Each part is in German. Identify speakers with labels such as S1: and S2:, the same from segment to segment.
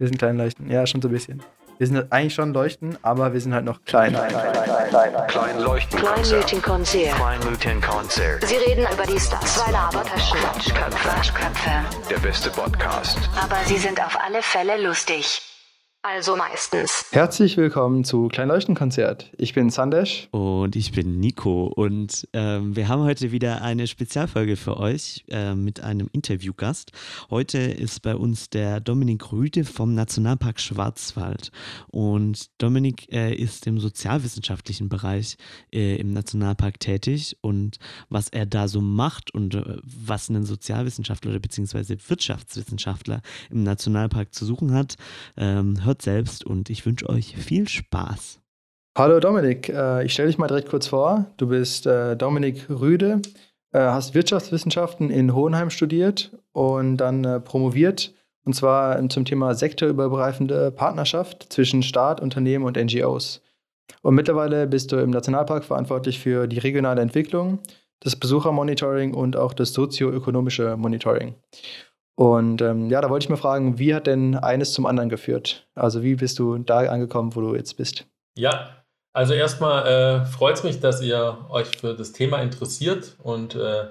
S1: Wir sind klein leuchten. Ja, schon so ein bisschen. Wir sind eigentlich schon leuchten, aber wir sind halt noch klein. Klein, klein, klein,
S2: klein, klein leuchten. Kleinleuchtenkonzert. Kleinleuchtenkonzert.
S3: Sie reden über die Stars.
S2: Zwei Labertaschen. Quatschköpfe. Der beste Podcast.
S3: Aber sie sind auf alle Fälle lustig. Also meistens.
S1: Herzlich willkommen zu Kleinleuchtenkonzert. Ich bin Sandesh.
S4: Und ich bin Nico. Und ähm, wir haben heute wieder eine Spezialfolge für euch äh, mit einem Interviewgast. Heute ist bei uns der Dominik Rüde vom Nationalpark Schwarzwald. Und Dominik äh, ist im sozialwissenschaftlichen Bereich äh, im Nationalpark tätig. Und was er da so macht und äh, was ein Sozialwissenschaftler oder beziehungsweise Wirtschaftswissenschaftler im Nationalpark zu suchen hat, ähm, hört selbst und ich wünsche euch viel Spaß.
S1: Hallo Dominik, äh, ich stelle dich mal direkt kurz vor. Du bist äh, Dominik Rüde, äh, hast Wirtschaftswissenschaften in Hohenheim studiert und dann promoviert, und zwar zum Thema sektorübergreifende Partnerschaft zwischen Staat, Unternehmen und NGOs. Und mittlerweile bist du im Nationalpark verantwortlich für die regionale Entwicklung, das Besuchermonitoring und auch das sozioökonomische Monitoring. Und ähm, ja, da wollte ich mal fragen, wie hat denn eines zum anderen geführt? Also wie bist du da angekommen, wo du jetzt bist?
S5: Ja, also erstmal äh, freut es mich, dass ihr euch für das Thema interessiert und äh,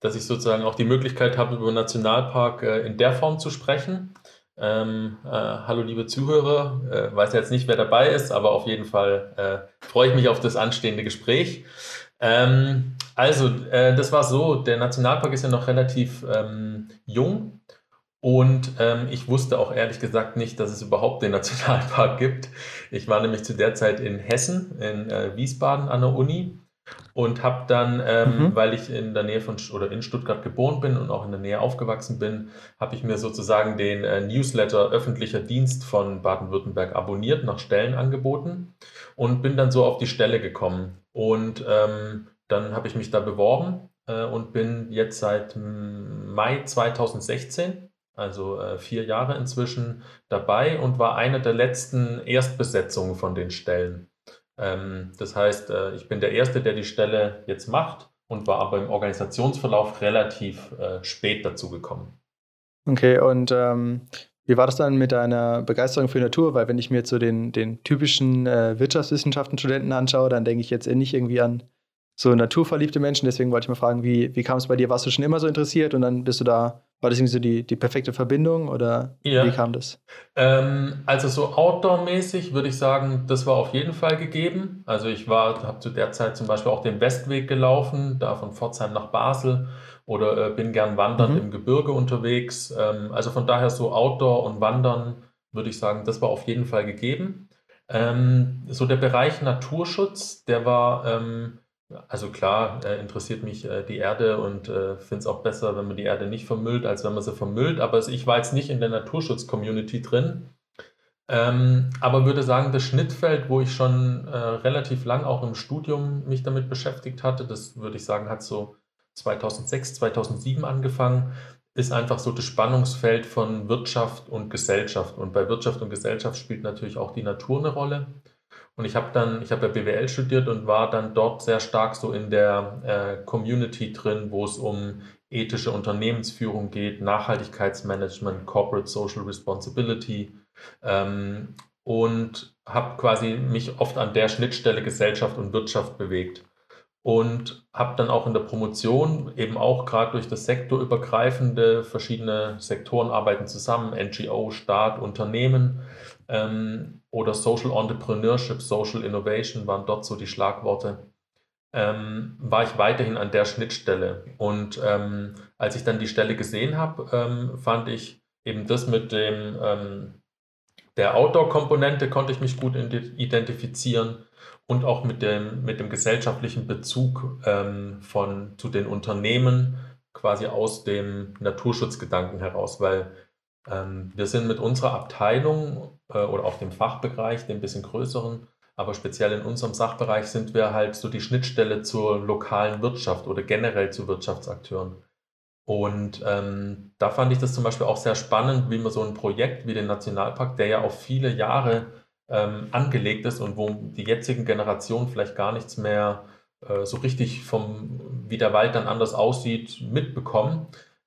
S5: dass ich sozusagen auch die Möglichkeit habe, über Nationalpark äh, in der Form zu sprechen. Ähm, äh, hallo liebe Zuhörer, äh, weiß jetzt nicht, wer dabei ist, aber auf jeden Fall äh, freue ich mich auf das anstehende Gespräch. Ähm, also, äh, das war so, der Nationalpark ist ja noch relativ ähm, jung und ähm, ich wusste auch ehrlich gesagt nicht, dass es überhaupt den Nationalpark gibt. Ich war nämlich zu der Zeit in Hessen, in äh, Wiesbaden an der Uni und habe dann, ähm, mhm. weil ich in der Nähe von oder in Stuttgart geboren bin und auch in der Nähe aufgewachsen bin, habe ich mir sozusagen den äh, Newsletter öffentlicher Dienst von Baden-Württemberg abonniert, nach Stellen angeboten und bin dann so auf die Stelle gekommen. Und ähm, dann habe ich mich da beworben äh, und bin jetzt seit Mai 2016 also äh, vier Jahre inzwischen dabei und war eine der letzten Erstbesetzungen von den Stellen. Ähm, das heißt, äh, ich bin der Erste, der die Stelle jetzt macht und war aber im Organisationsverlauf relativ äh, spät dazu gekommen.
S1: Okay, und ähm, wie war das dann mit deiner Begeisterung für Natur? Weil wenn ich mir jetzt so den, den typischen äh, Wirtschaftswissenschaften-Studenten anschaue, dann denke ich jetzt nicht irgendwie an so naturverliebte Menschen. Deswegen wollte ich mal fragen, wie, wie kam es bei dir? Warst du schon immer so interessiert und dann bist du da, war das irgendwie so die, die perfekte Verbindung oder ja. wie kam das?
S5: Ähm, also so Outdoor-mäßig würde ich sagen, das war auf jeden Fall gegeben. Also ich war, habe zu der Zeit zum Beispiel auch den Westweg gelaufen, da von Pforzheim nach Basel oder äh, bin gern wandern mhm. im Gebirge unterwegs. Ähm, also von daher so Outdoor und Wandern würde ich sagen, das war auf jeden Fall gegeben. Ähm, so der Bereich Naturschutz, der war ähm, also klar, äh, interessiert mich äh, die Erde und äh, finde es auch besser, wenn man die Erde nicht vermüllt, als wenn man sie vermüllt. Aber ich war jetzt nicht in der Naturschutz-Community drin. Ähm, aber würde sagen, das Schnittfeld, wo ich schon äh, relativ lang auch im Studium mich damit beschäftigt hatte, das würde ich sagen, hat so 2006, 2007 angefangen, ist einfach so das Spannungsfeld von Wirtschaft und Gesellschaft. Und bei Wirtschaft und Gesellschaft spielt natürlich auch die Natur eine Rolle. Und ich habe dann, ich habe ja BWL studiert und war dann dort sehr stark so in der äh, Community drin, wo es um ethische Unternehmensführung geht, Nachhaltigkeitsmanagement, Corporate Social Responsibility ähm, und habe quasi mich oft an der Schnittstelle Gesellschaft und Wirtschaft bewegt und habe dann auch in der Promotion eben auch gerade durch das sektorübergreifende verschiedene Sektoren arbeiten zusammen, NGO, Staat, Unternehmen ähm, oder Social Entrepreneurship, Social Innovation waren dort so die Schlagworte, ähm, war ich weiterhin an der Schnittstelle. Und ähm, als ich dann die Stelle gesehen habe, ähm, fand ich eben das mit dem ähm, der Outdoor-Komponente konnte ich mich gut identifizieren und auch mit dem, mit dem gesellschaftlichen Bezug ähm, von, zu den Unternehmen quasi aus dem Naturschutzgedanken heraus, weil ähm, wir sind mit unserer Abteilung äh, oder auch dem Fachbereich, dem bisschen größeren, aber speziell in unserem Sachbereich sind wir halt so die Schnittstelle zur lokalen Wirtschaft oder generell zu Wirtschaftsakteuren. Und ähm, da fand ich das zum Beispiel auch sehr spannend, wie man so ein Projekt wie den Nationalpark, der ja auf viele Jahre ähm, angelegt ist und wo die jetzigen Generationen vielleicht gar nichts mehr äh, so richtig vom, wie der Wald dann anders aussieht, mitbekommen.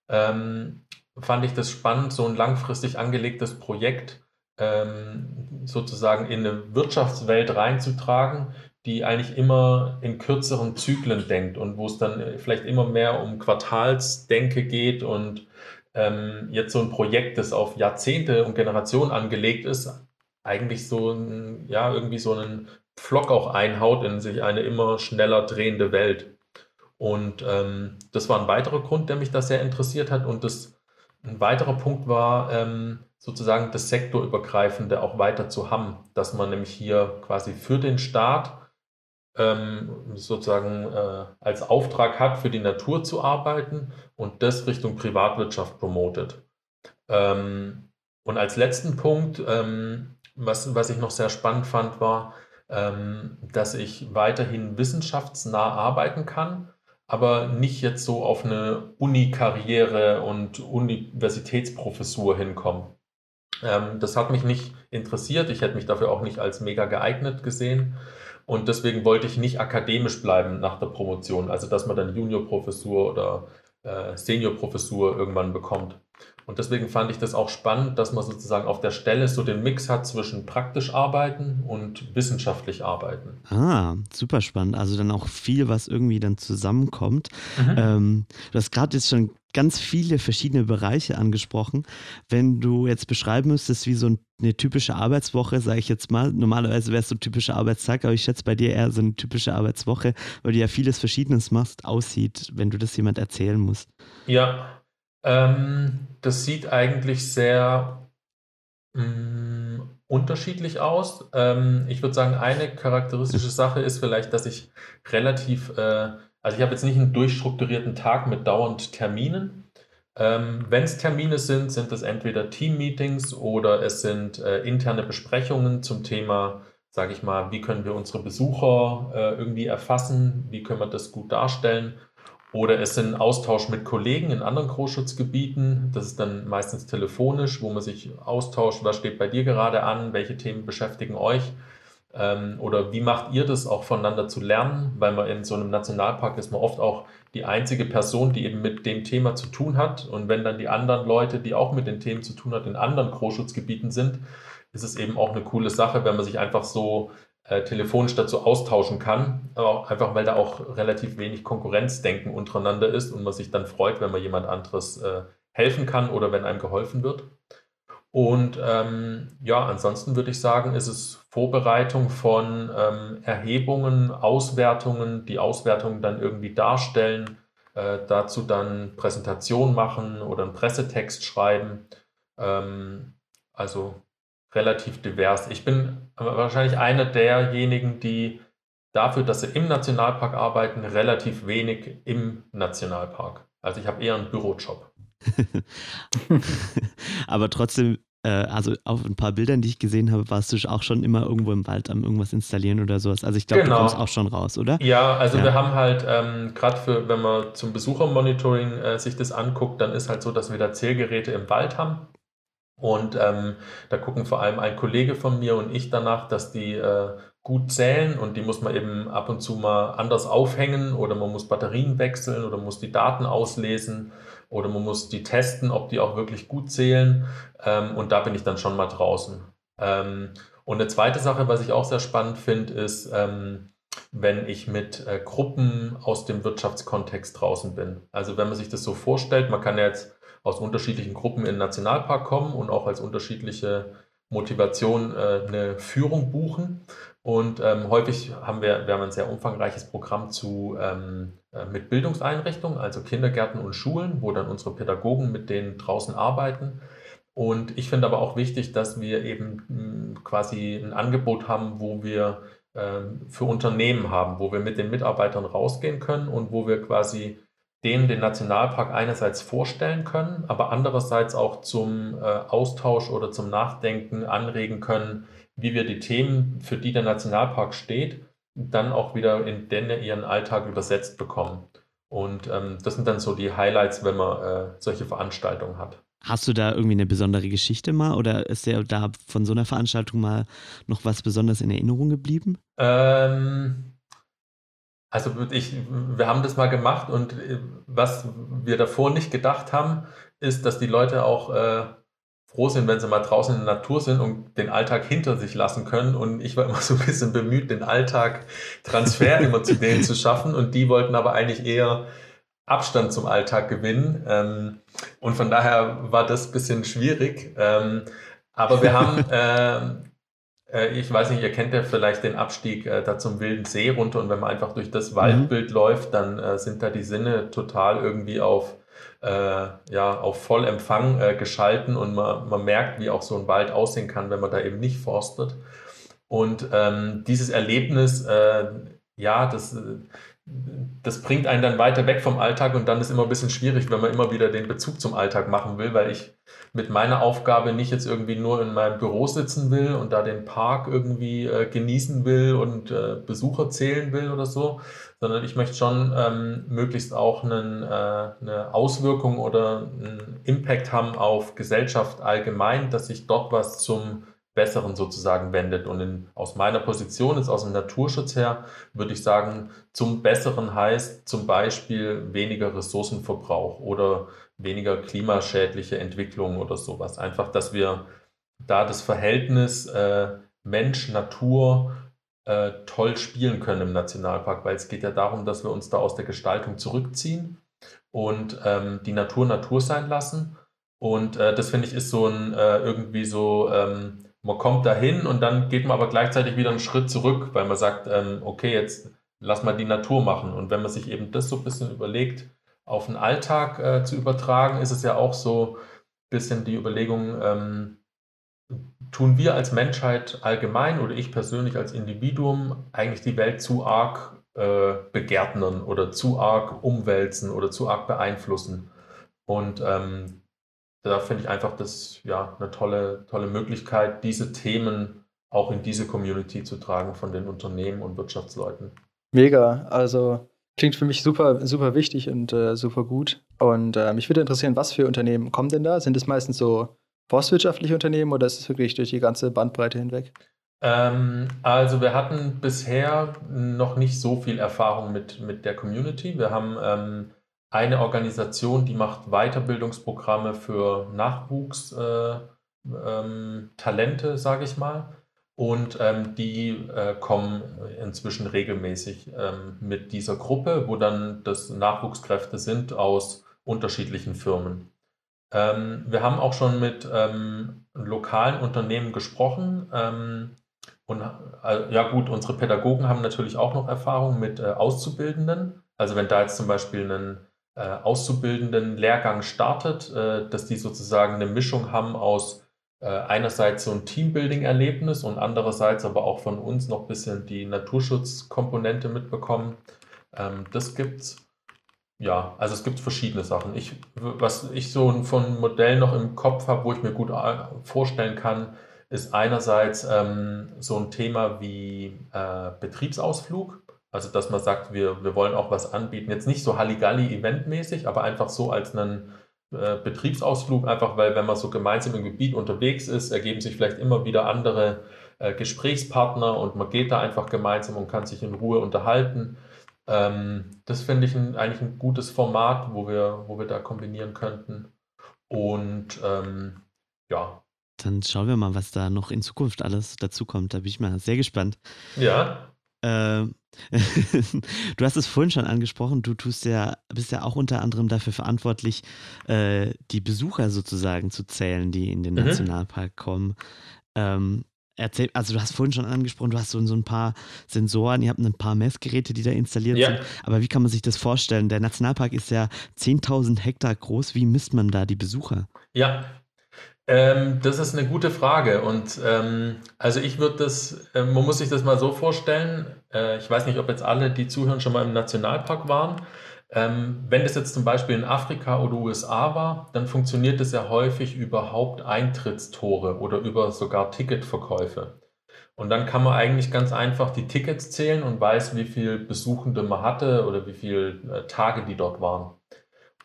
S5: Ähm, fand ich das spannend, so ein langfristig angelegtes Projekt ähm, sozusagen in eine Wirtschaftswelt reinzutragen, die eigentlich immer in kürzeren Zyklen denkt und wo es dann vielleicht immer mehr um Quartalsdenke geht und ähm, jetzt so ein Projekt, das auf Jahrzehnte und Generationen angelegt ist, eigentlich so ein, ja, irgendwie so einen Pflock auch einhaut in sich eine immer schneller drehende Welt. Und ähm, das war ein weiterer Grund, der mich da sehr interessiert hat. Und das, ein weiterer Punkt war ähm, sozusagen das Sektorübergreifende auch weiter zu haben, dass man nämlich hier quasi für den Staat ähm, sozusagen äh, als Auftrag hat, für die Natur zu arbeiten und das Richtung Privatwirtschaft promotet. Ähm, und als letzten Punkt, ähm, was, was ich noch sehr spannend fand, war, ähm, dass ich weiterhin wissenschaftsnah arbeiten kann, aber nicht jetzt so auf eine Uni-Karriere und Universitätsprofessur hinkomme. Ähm, das hat mich nicht interessiert. Ich hätte mich dafür auch nicht als mega geeignet gesehen. Und deswegen wollte ich nicht akademisch bleiben nach der Promotion, also dass man dann Juniorprofessur oder äh, Seniorprofessur irgendwann bekommt. Und deswegen fand ich das auch spannend, dass man sozusagen auf der Stelle so den Mix hat zwischen praktisch arbeiten und wissenschaftlich arbeiten.
S4: Ah, super spannend. Also dann auch viel, was irgendwie dann zusammenkommt. Mhm. Ähm, du hast gerade jetzt schon ganz viele verschiedene Bereiche angesprochen. Wenn du jetzt beschreiben müsstest, wie so eine typische Arbeitswoche, sage ich jetzt mal, normalerweise wäre es so ein typischer Arbeitstag, aber ich schätze bei dir eher so eine typische Arbeitswoche, weil du ja vieles Verschiedenes machst, aussieht, wenn du das jemand erzählen musst.
S5: Ja, ähm, das sieht eigentlich sehr mh, mm, unterschiedlich aus. Ähm, ich würde sagen, eine charakteristische Sache ist vielleicht, dass ich relativ äh, also ich habe jetzt nicht einen durchstrukturierten Tag mit dauernd Terminen. Ähm, Wenn es Termine sind, sind es entweder Team-Meetings oder es sind äh, interne Besprechungen zum Thema, sage ich mal, wie können wir unsere Besucher äh, irgendwie erfassen, wie können wir das gut darstellen. Oder es sind Austausch mit Kollegen in anderen Großschutzgebieten. Das ist dann meistens telefonisch, wo man sich austauscht, was steht bei dir gerade an, welche Themen beschäftigen euch. Ähm, oder wie macht ihr das auch voneinander zu lernen? Weil man in so einem Nationalpark ist man oft auch die einzige Person, die eben mit dem Thema zu tun hat. Und wenn dann die anderen Leute, die auch mit den Themen zu tun hat, in anderen Großschutzgebieten sind, ist es eben auch eine coole Sache, wenn man sich einfach so äh, telefonisch dazu austauschen kann. Aber einfach, weil da auch relativ wenig Konkurrenzdenken untereinander ist und man sich dann freut, wenn man jemand anderes äh, helfen kann oder wenn einem geholfen wird. Und ähm, ja, ansonsten würde ich sagen, ist es Vorbereitung von ähm, Erhebungen, Auswertungen, die Auswertungen dann irgendwie darstellen, äh, dazu dann Präsentation machen oder einen Pressetext schreiben. Ähm, also relativ divers. Ich bin wahrscheinlich einer derjenigen, die dafür, dass sie im Nationalpark arbeiten, relativ wenig im Nationalpark. Also ich habe eher einen Bürojob.
S4: Aber trotzdem, äh, also auf ein paar Bildern, die ich gesehen habe, warst du auch schon immer irgendwo im Wald am irgendwas installieren oder sowas. Also ich glaube, genau. du kommst auch schon raus, oder?
S5: Ja, also ja. wir haben halt, ähm, gerade für, wenn man zum Besuchermonitoring äh, sich das anguckt, dann ist halt so, dass wir da Zählgeräte im Wald haben. Und ähm, da gucken vor allem ein Kollege von mir und ich danach, dass die äh, gut zählen und die muss man eben ab und zu mal anders aufhängen oder man muss Batterien wechseln oder muss die Daten auslesen oder man muss die testen, ob die auch wirklich gut zählen. Ähm, und da bin ich dann schon mal draußen. Ähm, und eine zweite Sache, was ich auch sehr spannend finde, ist, ähm, wenn ich mit äh, Gruppen aus dem Wirtschaftskontext draußen bin. Also wenn man sich das so vorstellt, man kann ja jetzt aus unterschiedlichen Gruppen in den Nationalpark kommen und auch als unterschiedliche Motivation äh, eine Führung buchen. Und ähm, häufig haben wir, wir haben ein sehr umfangreiches Programm zu, ähm, äh, mit Bildungseinrichtungen, also Kindergärten und Schulen, wo dann unsere Pädagogen mit denen draußen arbeiten. Und ich finde aber auch wichtig, dass wir eben hm, quasi ein Angebot haben, wo wir ähm, für Unternehmen haben, wo wir mit den Mitarbeitern rausgehen können und wo wir quasi denen den Nationalpark einerseits vorstellen können, aber andererseits auch zum äh, Austausch oder zum Nachdenken anregen können, wie wir die Themen, für die der Nationalpark steht, dann auch wieder in den ihren Alltag übersetzt bekommen. Und ähm, das sind dann so die Highlights, wenn man äh, solche Veranstaltungen hat.
S4: Hast du da irgendwie eine besondere Geschichte mal oder ist dir da von so einer Veranstaltung mal noch was Besonderes in Erinnerung geblieben?
S5: Ähm, also ich, wir haben das mal gemacht und äh, was wir davor nicht gedacht haben, ist, dass die Leute auch äh, froh sind, wenn sie mal draußen in der Natur sind und den Alltag hinter sich lassen können. Und ich war immer so ein bisschen bemüht, den Alltag Transfer immer zu denen zu schaffen. Und die wollten aber eigentlich eher Abstand zum Alltag gewinnen. Ähm, und von daher war das ein bisschen schwierig. Ähm, aber wir haben, äh, äh, ich weiß nicht, ihr kennt ja vielleicht den Abstieg äh, da zum Wilden See runter. Und wenn man einfach durch das Waldbild mhm. läuft, dann äh, sind da die Sinne total irgendwie auf äh, ja, auf Vollempfang äh, geschalten und man, man merkt, wie auch so ein Wald aussehen kann, wenn man da eben nicht forstet. Und ähm, dieses Erlebnis, äh, ja, das, das bringt einen dann weiter weg vom Alltag und dann ist immer ein bisschen schwierig, wenn man immer wieder den Bezug zum Alltag machen will, weil ich mit meiner Aufgabe nicht jetzt irgendwie nur in meinem Büro sitzen will und da den Park irgendwie äh, genießen will und äh, Besucher zählen will oder so, sondern ich möchte schon ähm, möglichst auch einen, äh, eine Auswirkung oder einen Impact haben auf Gesellschaft allgemein, dass sich dort was zum Besseren sozusagen wendet. Und in, aus meiner Position, jetzt aus dem Naturschutz her, würde ich sagen, zum Besseren heißt zum Beispiel weniger Ressourcenverbrauch oder weniger klimaschädliche Entwicklung oder sowas. Einfach, dass wir da das Verhältnis äh, Mensch, Natur äh, toll spielen können im Nationalpark, weil es geht ja darum, dass wir uns da aus der Gestaltung zurückziehen und ähm, die Natur Natur sein lassen. Und äh, das finde ich ist so ein äh, irgendwie so, ähm, man kommt dahin und dann geht man aber gleichzeitig wieder einen Schritt zurück, weil man sagt, ähm, okay, jetzt lass mal die Natur machen. Und wenn man sich eben das so ein bisschen überlegt, auf den Alltag äh, zu übertragen, ist es ja auch so ein bisschen die Überlegung, ähm, tun wir als Menschheit allgemein oder ich persönlich als Individuum eigentlich die Welt zu arg äh, begärtnern oder zu arg umwälzen oder zu arg beeinflussen. Und ähm, da finde ich einfach das ja eine tolle, tolle Möglichkeit, diese Themen auch in diese Community zu tragen von den Unternehmen und Wirtschaftsleuten.
S1: Mega, also klingt für mich super, super wichtig und äh, super gut. Und äh, mich würde interessieren, was für Unternehmen kommen denn da? Sind es meistens so forstwirtschaftliche Unternehmen oder ist es wirklich durch die ganze Bandbreite hinweg?
S5: Ähm, also wir hatten bisher noch nicht so viel Erfahrung mit, mit der Community. Wir haben ähm, eine Organisation, die macht Weiterbildungsprogramme für Nachwuchstalente, äh, ähm, sage ich mal. Und ähm, die äh, kommen inzwischen regelmäßig ähm, mit dieser Gruppe, wo dann das Nachwuchskräfte sind aus unterschiedlichen Firmen. Ähm, wir haben auch schon mit ähm, lokalen Unternehmen gesprochen. Ähm, und äh, ja gut, unsere Pädagogen haben natürlich auch noch Erfahrung mit äh, Auszubildenden. Also wenn da jetzt zum Beispiel ein äh, Auszubildenden Lehrgang startet, äh, dass die sozusagen eine Mischung haben aus äh, einerseits so ein Teambuilding-Erlebnis und andererseits aber auch von uns noch ein bisschen die Naturschutzkomponente mitbekommen. Ähm, das gibt's. Ja, also es gibt verschiedene Sachen. Ich, was ich so von Modell noch im Kopf habe, wo ich mir gut vorstellen kann, ist einerseits ähm, so ein Thema wie äh, Betriebsausflug. Also, dass man sagt, wir, wir wollen auch was anbieten. Jetzt nicht so Halligalli-Eventmäßig, aber einfach so als einen äh, Betriebsausflug, einfach weil, wenn man so gemeinsam im Gebiet unterwegs ist, ergeben sich vielleicht immer wieder andere äh, Gesprächspartner und man geht da einfach gemeinsam und kann sich in Ruhe unterhalten. Ähm, das finde ich ein, eigentlich ein gutes Format, wo wir, wo wir da kombinieren könnten. Und ähm, ja.
S4: Dann schauen wir mal, was da noch in Zukunft alles dazu kommt. Da bin ich mal sehr gespannt.
S5: Ja.
S4: Äh, du hast es vorhin schon angesprochen, du tust ja, bist ja auch unter anderem dafür verantwortlich, äh, die Besucher sozusagen zu zählen, die in den mhm. Nationalpark kommen. Ähm, Erzähl, also du hast vorhin schon angesprochen, du hast so, so ein paar Sensoren, ihr habt ein paar Messgeräte, die da installiert ja. sind. Aber wie kann man sich das vorstellen? Der Nationalpark ist ja 10.000 Hektar groß. Wie misst man da die Besucher?
S5: Ja, ähm, das ist eine gute Frage. Und ähm, also ich würde das, äh, man muss sich das mal so vorstellen. Äh, ich weiß nicht, ob jetzt alle, die zuhören, schon mal im Nationalpark waren. Ähm, wenn das jetzt zum Beispiel in Afrika oder USA war, dann funktioniert das ja häufig über Haupteintrittstore oder über sogar Ticketverkäufe. Und dann kann man eigentlich ganz einfach die Tickets zählen und weiß, wie viele Besuchende man hatte oder wie viele äh, Tage die dort waren.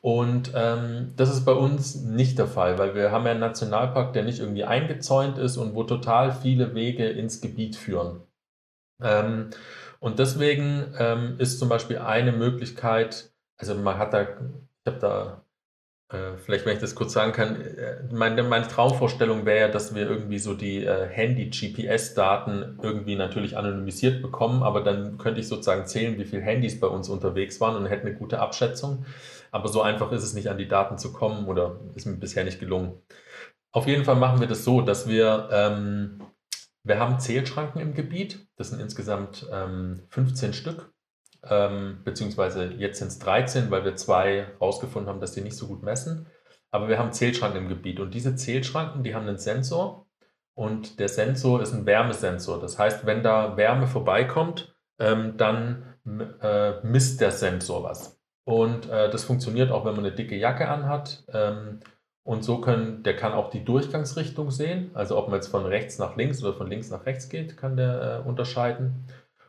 S5: Und ähm, das ist bei uns nicht der Fall, weil wir haben ja einen Nationalpark, der nicht irgendwie eingezäunt ist und wo total viele Wege ins Gebiet führen. Ähm, und deswegen ähm, ist zum Beispiel eine Möglichkeit, also man hat da, ich habe da Äh, vielleicht, wenn ich das kurz sagen kann, äh, meine, meine Traumvorstellung wäre dass wir irgendwie so die äh, Handy-GPS-Daten irgendwie natürlich anonymisiert bekommen, aber dann könnte ich sozusagen zählen, wie viele Handys bei uns unterwegs waren und hätte eine gute Abschätzung. Aber so einfach ist es nicht, an die Daten zu kommen oder ist mir bisher nicht gelungen. Auf jeden Fall machen wir das so, dass wir, ähm, wir haben Zählschranken im Gebiet. Das sind insgesamt ähm, 15 Stück ähm, beziehungsweise jetzt sind es 13, weil wir zwei rausgefunden haben, dass die nicht so gut messen. Aber wir haben Zählschranken im Gebiet und diese Zählschranken, die haben einen Sensor und der Sensor ist ein Wärmesensor. Das heißt, wenn da Wärme vorbeikommt, ähm, dann äh, misst der Sensor was. Und äh, das funktioniert auch, wenn man eine dicke Jacke anhat. Ähm, und so können, der kann auch die Durchgangsrichtung sehen. Also ob man jetzt von rechts nach links oder von links nach rechts geht, kann der äh, unterscheiden.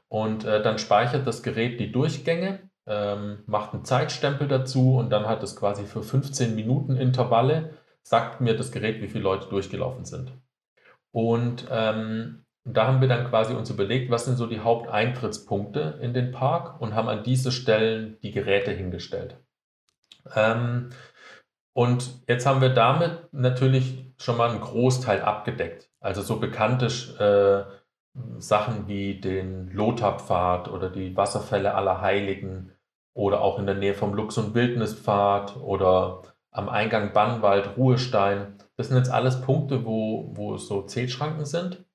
S5: Und äh, dann speichert das Gerät die Durchgänge, ähm, macht einen Zeitstempel dazu und dann hat es quasi für 15 Minuten Intervalle, sagt mir das Gerät, wie viele Leute durchgelaufen sind. Und ähm, da haben wir dann quasi uns überlegt, was sind so die Haupteintrittspunkte in den Park und haben an diese Stellen die Geräte hingestellt. Ähm, und jetzt haben wir damit natürlich schon mal einen Großteil abgedeckt. Also so bekannte äh, Sachen wie den Lothar-Pfad oder die Wasserfälle aller Heiligen oder auch in der Nähe vom Lux- und Wildnispfad oder am Eingang Bannwald, Ruhestein. Das sind jetzt alles Punkte, wo, wo so Zählschranken sind.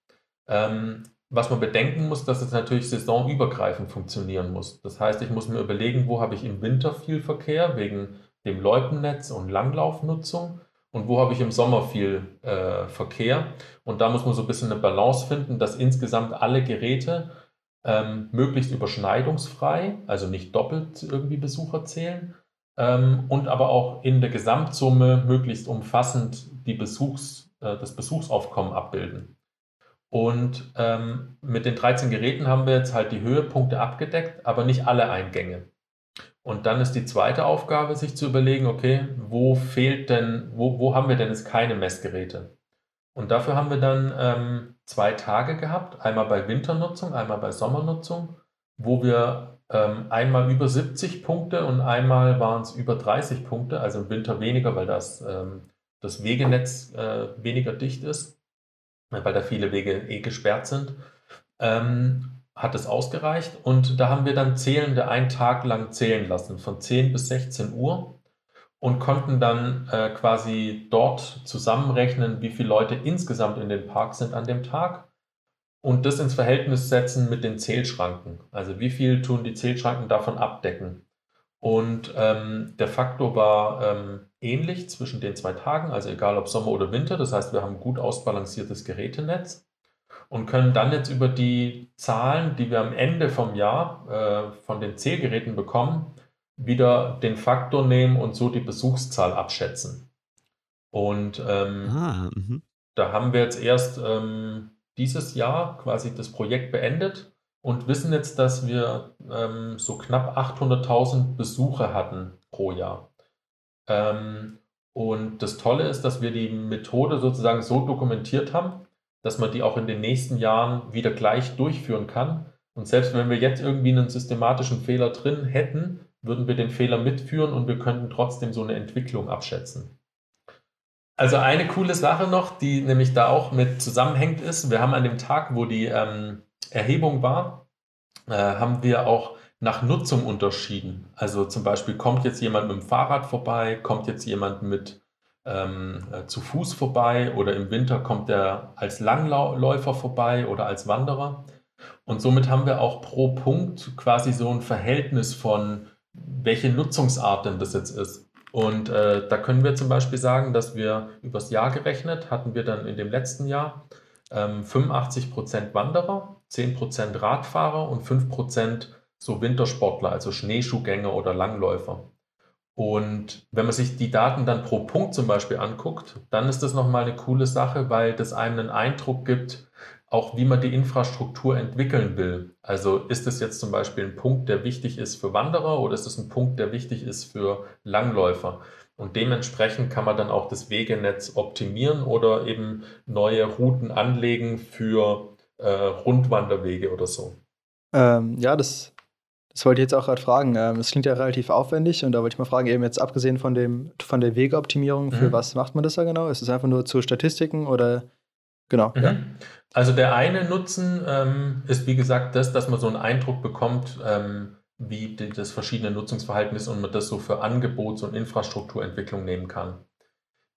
S5: Ähm, was man bedenken muss, dass es natürlich saisonübergreifend funktionieren muss. Das heißt, ich muss mir überlegen, wo habe ich im Winter viel Verkehr wegen dem Loipennetz und Langlaufnutzung und wo habe ich im Sommer viel äh, Verkehr. Und da muss man so ein bisschen eine Balance finden, dass insgesamt alle Geräte ähm, möglichst überschneidungsfrei, also nicht doppelt irgendwie Besucher zählen, ähm, und aber auch in der Gesamtsumme möglichst umfassend die Besuchs, äh, das Besuchsaufkommen abbilden. Und ähm, mit den 13 Geräten haben wir jetzt halt die Höhepunkte abgedeckt, aber nicht alle Eingänge. Und dann ist die zweite Aufgabe, sich zu überlegen, okay, wo fehlt denn, wo, wo haben wir denn jetzt keine Messgeräte? Und dafür haben wir dann ähm, zwei Tage gehabt, einmal bei Winternutzung, einmal bei Sommernutzung, wo wir ähm, einmal über 70 Punkte und einmal waren es über 30 Punkte, also im Winter weniger, weil das, ähm, das Wegenetz äh, weniger dicht ist, weil da viele Wege eh gesperrt sind. Ähm, hat es ausgereicht und da haben wir dann Zählende einen Tag lang zählen lassen, von 10 bis 16 Uhr und konnten dann äh, quasi dort zusammenrechnen, wie viele Leute insgesamt in den Park sind an dem Tag und das ins Verhältnis setzen mit den Zählschranken. Also wie viel tun die Zählschranken davon abdecken. Und ähm, der Faktor war ähm, ähnlich zwischen den zwei Tagen, also egal ob Sommer oder Winter. Das heißt, wir haben ein gut ausbalanciertes Gerätenetz und können dann jetzt über die Zahlen, die wir am Ende vom Jahr äh, von den Zählgeräten bekommen, wieder den Faktor nehmen und so die Besuchszahl abschätzen. Und ähm, ah, mhm. da haben wir jetzt erst ähm, dieses Jahr quasi das Projekt beendet und wissen jetzt, dass wir ähm, so knapp 800.000 Besucher hatten pro Jahr. Ähm, und das Tolle ist, dass wir die Methode sozusagen so dokumentiert haben, dass man die auch in den nächsten Jahren wieder gleich durchführen kann. Und selbst wenn wir jetzt irgendwie einen systematischen Fehler drin hätten, würden wir den Fehler mitführen und wir könnten trotzdem so eine Entwicklung abschätzen. Also eine coole Sache noch, die nämlich da auch mit zusammenhängt ist, wir haben an dem Tag, wo die ähm, Erhebung war, äh, haben wir auch nach Nutzung unterschieden. Also zum Beispiel kommt jetzt jemand mit dem Fahrrad vorbei, kommt jetzt jemand mit ähm, äh, zu Fuß vorbei oder im Winter kommt er als Langläufer vorbei oder als Wanderer. Und somit haben wir auch pro Punkt quasi so ein Verhältnis von, welche Nutzungsart denn das jetzt ist. Und äh, da können wir zum Beispiel sagen, dass wir übers Jahr gerechnet hatten wir dann in dem letzten Jahr ähm, 85% Wanderer, 10% Radfahrer und 5% so Wintersportler, also Schneeschuhgänger oder Langläufer. Und wenn man sich die Daten dann pro Punkt zum Beispiel anguckt, dann ist das nochmal eine coole Sache, weil das einem einen Eindruck gibt, auch wie man die Infrastruktur entwickeln will. Also ist es jetzt zum Beispiel ein Punkt, der wichtig ist für Wanderer oder ist es ein Punkt, der wichtig ist für Langläufer? Und dementsprechend kann man dann auch das Wegenetz optimieren oder eben neue Routen anlegen für äh, Rundwanderwege oder so.
S1: Ähm, ja, das Das wollte ich jetzt auch gerade fragen. Ähm, das klingt ja relativ aufwendig und da wollte ich mal fragen, eben jetzt abgesehen von, dem, von der Wegeoptimierung, für mhm. was macht man das da genau? Ist es einfach nur zu Statistiken oder genau?
S5: Mhm. Ja. Also der eine Nutzen ähm, ist wie gesagt das, dass man so einen Eindruck bekommt, ähm, wie die, das verschiedene Nutzungsverhalten ist und man das so für Angebots- und Infrastrukturentwicklung nehmen kann.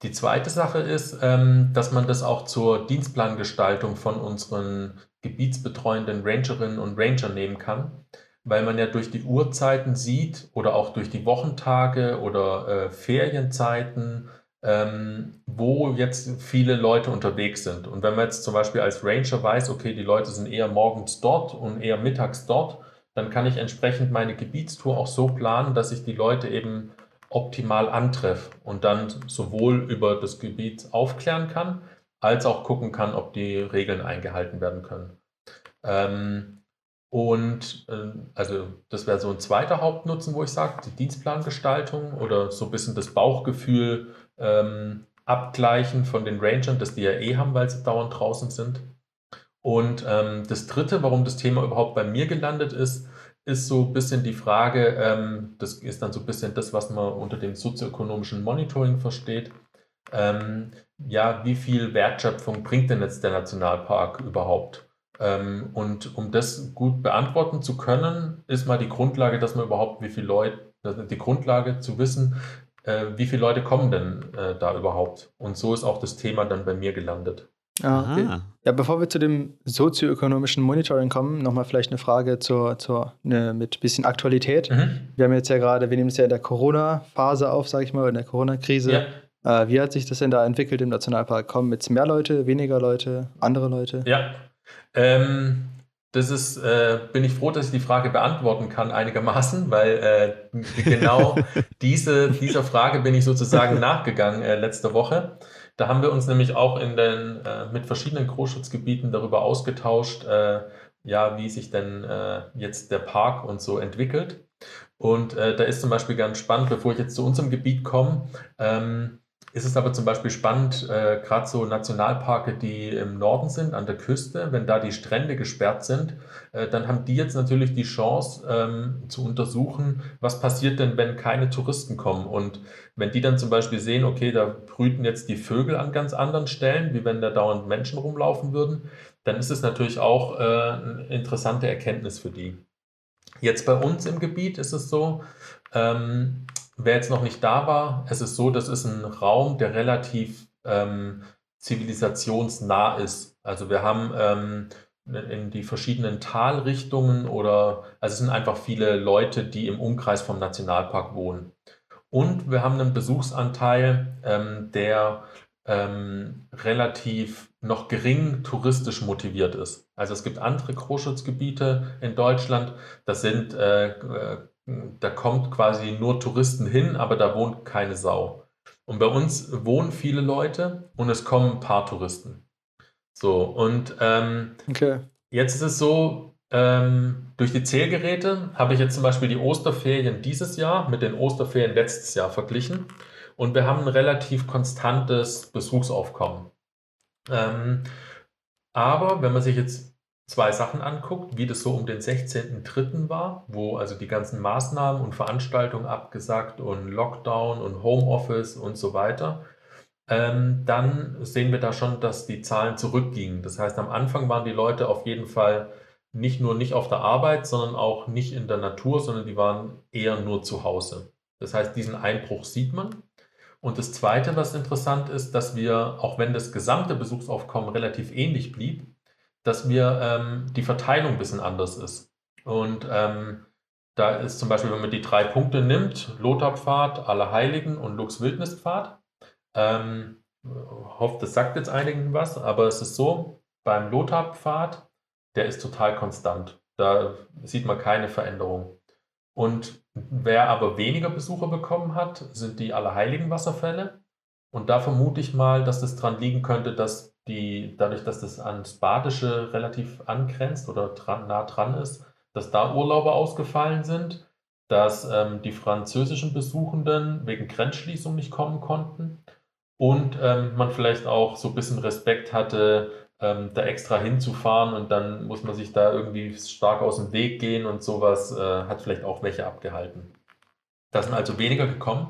S5: Die zweite Sache ist, ähm, dass man das auch zur Dienstplangestaltung von unseren gebietsbetreuenden Rangerinnen und Ranger nehmen kann weil man ja durch die Uhrzeiten sieht oder auch durch die Wochentage oder äh, Ferienzeiten, ähm, wo jetzt viele Leute unterwegs sind. Und wenn man jetzt zum Beispiel als Ranger weiß, okay, die Leute sind eher morgens dort und eher mittags dort, dann kann ich entsprechend meine Gebietstour auch so planen, dass ich die Leute eben optimal antreffe und dann sowohl über das Gebiet aufklären kann, als auch gucken kann, ob die Regeln eingehalten werden können. Ähm, und äh, also das wäre so ein zweiter Hauptnutzen, wo ich sage, die Dienstplangestaltung oder so ein bisschen das Bauchgefühl ähm, abgleichen von den Rangern, das die ja eh haben, weil sie dauernd draußen sind. Und ähm, das dritte, warum das Thema überhaupt bei mir gelandet ist, ist so ein bisschen die Frage, ähm, das ist dann so ein bisschen das, was man unter dem sozioökonomischen Monitoring versteht. Ähm, ja, wie viel Wertschöpfung bringt denn jetzt der Nationalpark überhaupt? Ähm, und um das gut beantworten zu können, ist mal die Grundlage, dass man überhaupt, wie viele Leute, die Grundlage zu wissen, äh, wie viele Leute kommen denn äh, da überhaupt. Und so ist auch das Thema dann bei mir gelandet.
S1: Ah, okay. Ja, bevor wir zu dem sozioökonomischen Monitoring kommen, nochmal vielleicht eine Frage zur, zur ne, mit ein bisschen Aktualität. Mhm. Wir haben jetzt ja gerade, wir nehmen es ja in der Corona-Phase auf, sage ich mal, in der Corona-Krise. Ja. Äh, wie hat sich das denn da entwickelt im Nationalpark? Kommen jetzt mehr Leute, weniger Leute, andere Leute?
S5: Ja, ähm, das ist, äh, bin ich froh, dass ich die Frage beantworten kann einigermaßen, weil äh, genau diese, dieser Frage bin ich sozusagen nachgegangen äh, letzte Woche. Da haben wir uns nämlich auch in den, äh, mit verschiedenen Großschutzgebieten darüber ausgetauscht, äh, ja, wie sich denn äh, jetzt der Park und so entwickelt. Und da ist zum Beispiel ganz spannend, bevor ich jetzt zu unserem Gebiet komme, ähm, ist es aber zum Beispiel spannend, äh, gerade so Nationalparke, die im Norden sind, an der Küste, wenn da die Strände gesperrt sind, äh, dann haben die jetzt natürlich die Chance ähm, zu untersuchen, was passiert denn, wenn keine Touristen kommen. Und wenn die dann zum Beispiel sehen, okay, da brüten jetzt die Vögel an ganz anderen Stellen, wie wenn da dauernd Menschen rumlaufen würden, dann ist es natürlich auch äh, eine interessante Erkenntnis für die. Jetzt bei uns im Gebiet ist es so, ähm, wer jetzt noch nicht da war, es ist so, das ist ein Raum, der relativ ähm, zivilisationsnah ist. Also wir haben ähm, in die verschiedenen Talrichtungen oder, also es sind einfach viele Leute, die im Umkreis vom Nationalpark wohnen. Und wir haben einen Besuchsanteil, ähm, der ähm, relativ noch gering touristisch motiviert ist. Also es gibt andere Großschutzgebiete in Deutschland, das sind äh, äh da kommt quasi nur Touristen hin, aber da wohnt keine Sau. Und bei uns wohnen viele Leute und es kommen ein paar Touristen. So, und ähm, okay. jetzt ist es so, ähm, durch die Zählgeräte habe ich jetzt zum Beispiel die Osterferien dieses Jahr mit den Osterferien letztes Jahr verglichen. Und wir haben ein relativ konstantes Besuchsaufkommen. Ähm, aber wenn man sich jetzt zwei Sachen anguckt, wie das so um den 16.03. war, wo also die ganzen Maßnahmen und Veranstaltungen abgesagt und Lockdown und Homeoffice und so weiter, ähm, dann sehen wir da schon, dass die Zahlen zurückgingen. Das heißt, am Anfang waren die Leute auf jeden Fall nicht nur nicht auf der Arbeit, sondern auch nicht in der Natur, sondern die waren eher nur zu Hause. Das heißt, diesen Einbruch sieht man. Und das Zweite, was interessant ist, dass wir, auch wenn das gesamte Besuchsaufkommen relativ ähnlich blieb, dass mir ähm, die Verteilung ein bisschen anders ist. Und ähm, da ist zum Beispiel, wenn man die drei Punkte nimmt, Lotharpfad, Allerheiligen und Lux Wildnispfad, ähm, hoffe, das sagt jetzt einigen was, aber es ist so, beim Lotharpfad, der ist total konstant. Da sieht man keine Veränderung. Und wer aber weniger Besucher bekommen hat, sind die Allerheiligen Wasserfälle. Und da vermute ich mal, dass das dran liegen könnte, dass die, dadurch, dass das ans Badische relativ angrenzt oder dran, nah dran ist, dass da Urlaube ausgefallen sind, dass ähm, die französischen Besuchenden wegen Grenzschließung nicht kommen konnten und ähm, man vielleicht auch so ein bisschen Respekt hatte, ähm, da extra hinzufahren und dann muss man sich da irgendwie stark aus dem Weg gehen und sowas äh, hat vielleicht auch welche abgehalten. Da sind also weniger gekommen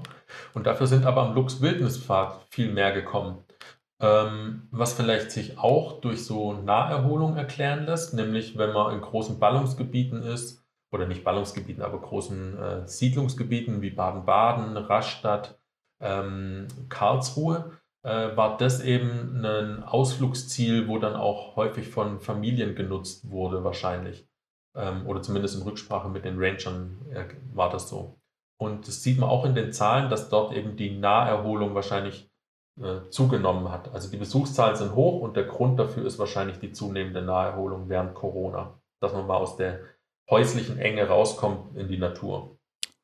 S5: und dafür sind aber am Lux Wildnispfad viel mehr gekommen. Ähm, was vielleicht sich auch durch so Naherholung erklären lässt, nämlich wenn man in großen Ballungsgebieten ist, oder nicht Ballungsgebieten, aber großen äh, Siedlungsgebieten wie Baden-Baden, Rastatt, ähm, Karlsruhe, äh, war das eben ein Ausflugsziel, wo dann auch häufig von Familien genutzt wurde, wahrscheinlich. Ähm, oder zumindest in Rücksprache mit den Rangern äh, war das so. Und das sieht man auch in den Zahlen, dass dort eben die Naherholung wahrscheinlich äh, zugenommen hat. Also die Besuchszahlen sind hoch und der Grund dafür ist wahrscheinlich die zunehmende Naherholung während Corona. Dass man mal aus der häuslichen Enge rauskommt in die Natur.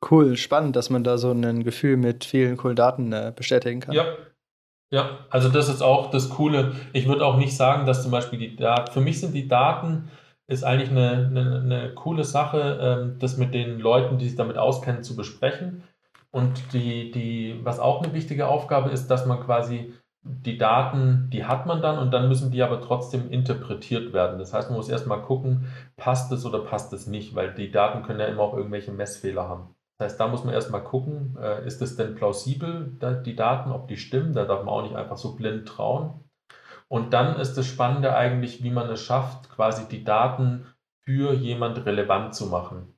S1: Cool, spannend, dass man da so ein Gefühl mit vielen coolen Daten äh, bestätigen kann.
S5: Ja, ja, also das ist auch das Coole. Ich würde auch nicht sagen, dass zum Beispiel die Daten, für mich sind die Daten, ist eigentlich eine, eine, eine coole Sache, ähm, das mit den Leuten, die sich damit auskennen, zu besprechen. Und die, die, was auch eine wichtige Aufgabe ist, dass man quasi die Daten, die hat man dann und dann müssen die aber trotzdem interpretiert werden. Das heißt, man muss erstmal gucken, passt es oder passt es nicht, weil die Daten können ja immer auch irgendwelche Messfehler haben. Das heißt, da muss man erstmal gucken, äh, ist es denn plausibel, die Daten, ob die stimmen. Da darf man auch nicht einfach so blind trauen. Und dann ist das Spannende eigentlich, wie man es schafft, quasi die Daten für jemand relevant zu machen.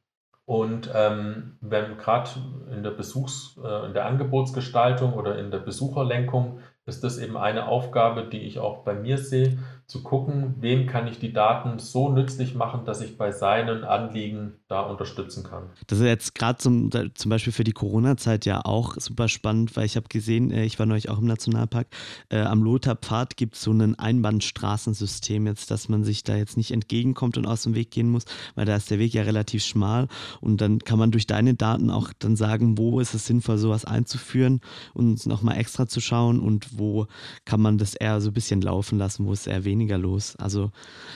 S5: Und ähm, wenn gerade in der Besuchs-, äh, in der Angebotsgestaltung oder in der Besucherlenkung ist das eben eine Aufgabe, die ich auch bei mir sehe, zu gucken, wem kann ich die Daten so nützlich machen, dass ich bei seinen Anliegen da unterstützen kann.
S4: Das ist jetzt gerade zum, zum Beispiel für die Corona-Zeit ja auch super spannend, weil ich habe gesehen, äh, ich war neulich auch im Nationalpark, äh, am Lothar-Pfad gibt es so ein Einbahnstraßensystem jetzt, dass man sich da jetzt nicht entgegenkommt und aus dem Weg gehen muss, weil da ist der Weg ja relativ schmal und dann kann man durch deine Daten auch dann sagen, wo ist es sinnvoll, sowas einzuführen und nochmal extra zu schauen und wo kann man das eher so ein bisschen laufen lassen, wo es eher weniger weniger los. Also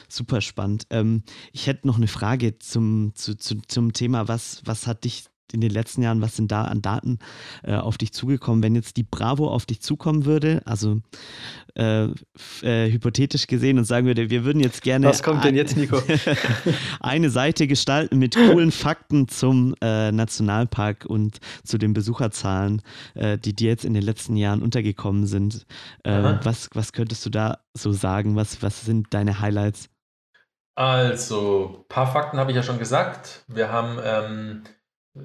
S4: super spannend. Ähm, ich hätte noch eine Frage zum, zu, zu, zum Thema, was, was hat dich in den letzten Jahren, was sind da an Daten äh, auf dich zugekommen? Wenn jetzt die Bravo auf dich zukommen würde, also äh, äh, hypothetisch gesehen und sagen würde, wir würden jetzt gerne.
S1: Was kommt denn jetzt, Nico?
S4: eine Seite gestalten mit coolen Fakten zum äh, Nationalpark und zu den Besucherzahlen, äh, die dir jetzt in den letzten Jahren untergekommen sind. Ähm, was, was könntest du da so sagen? Was, was sind deine Highlights?
S5: Also, ein paar Fakten habe ich ja schon gesagt. Wir haben. Ähm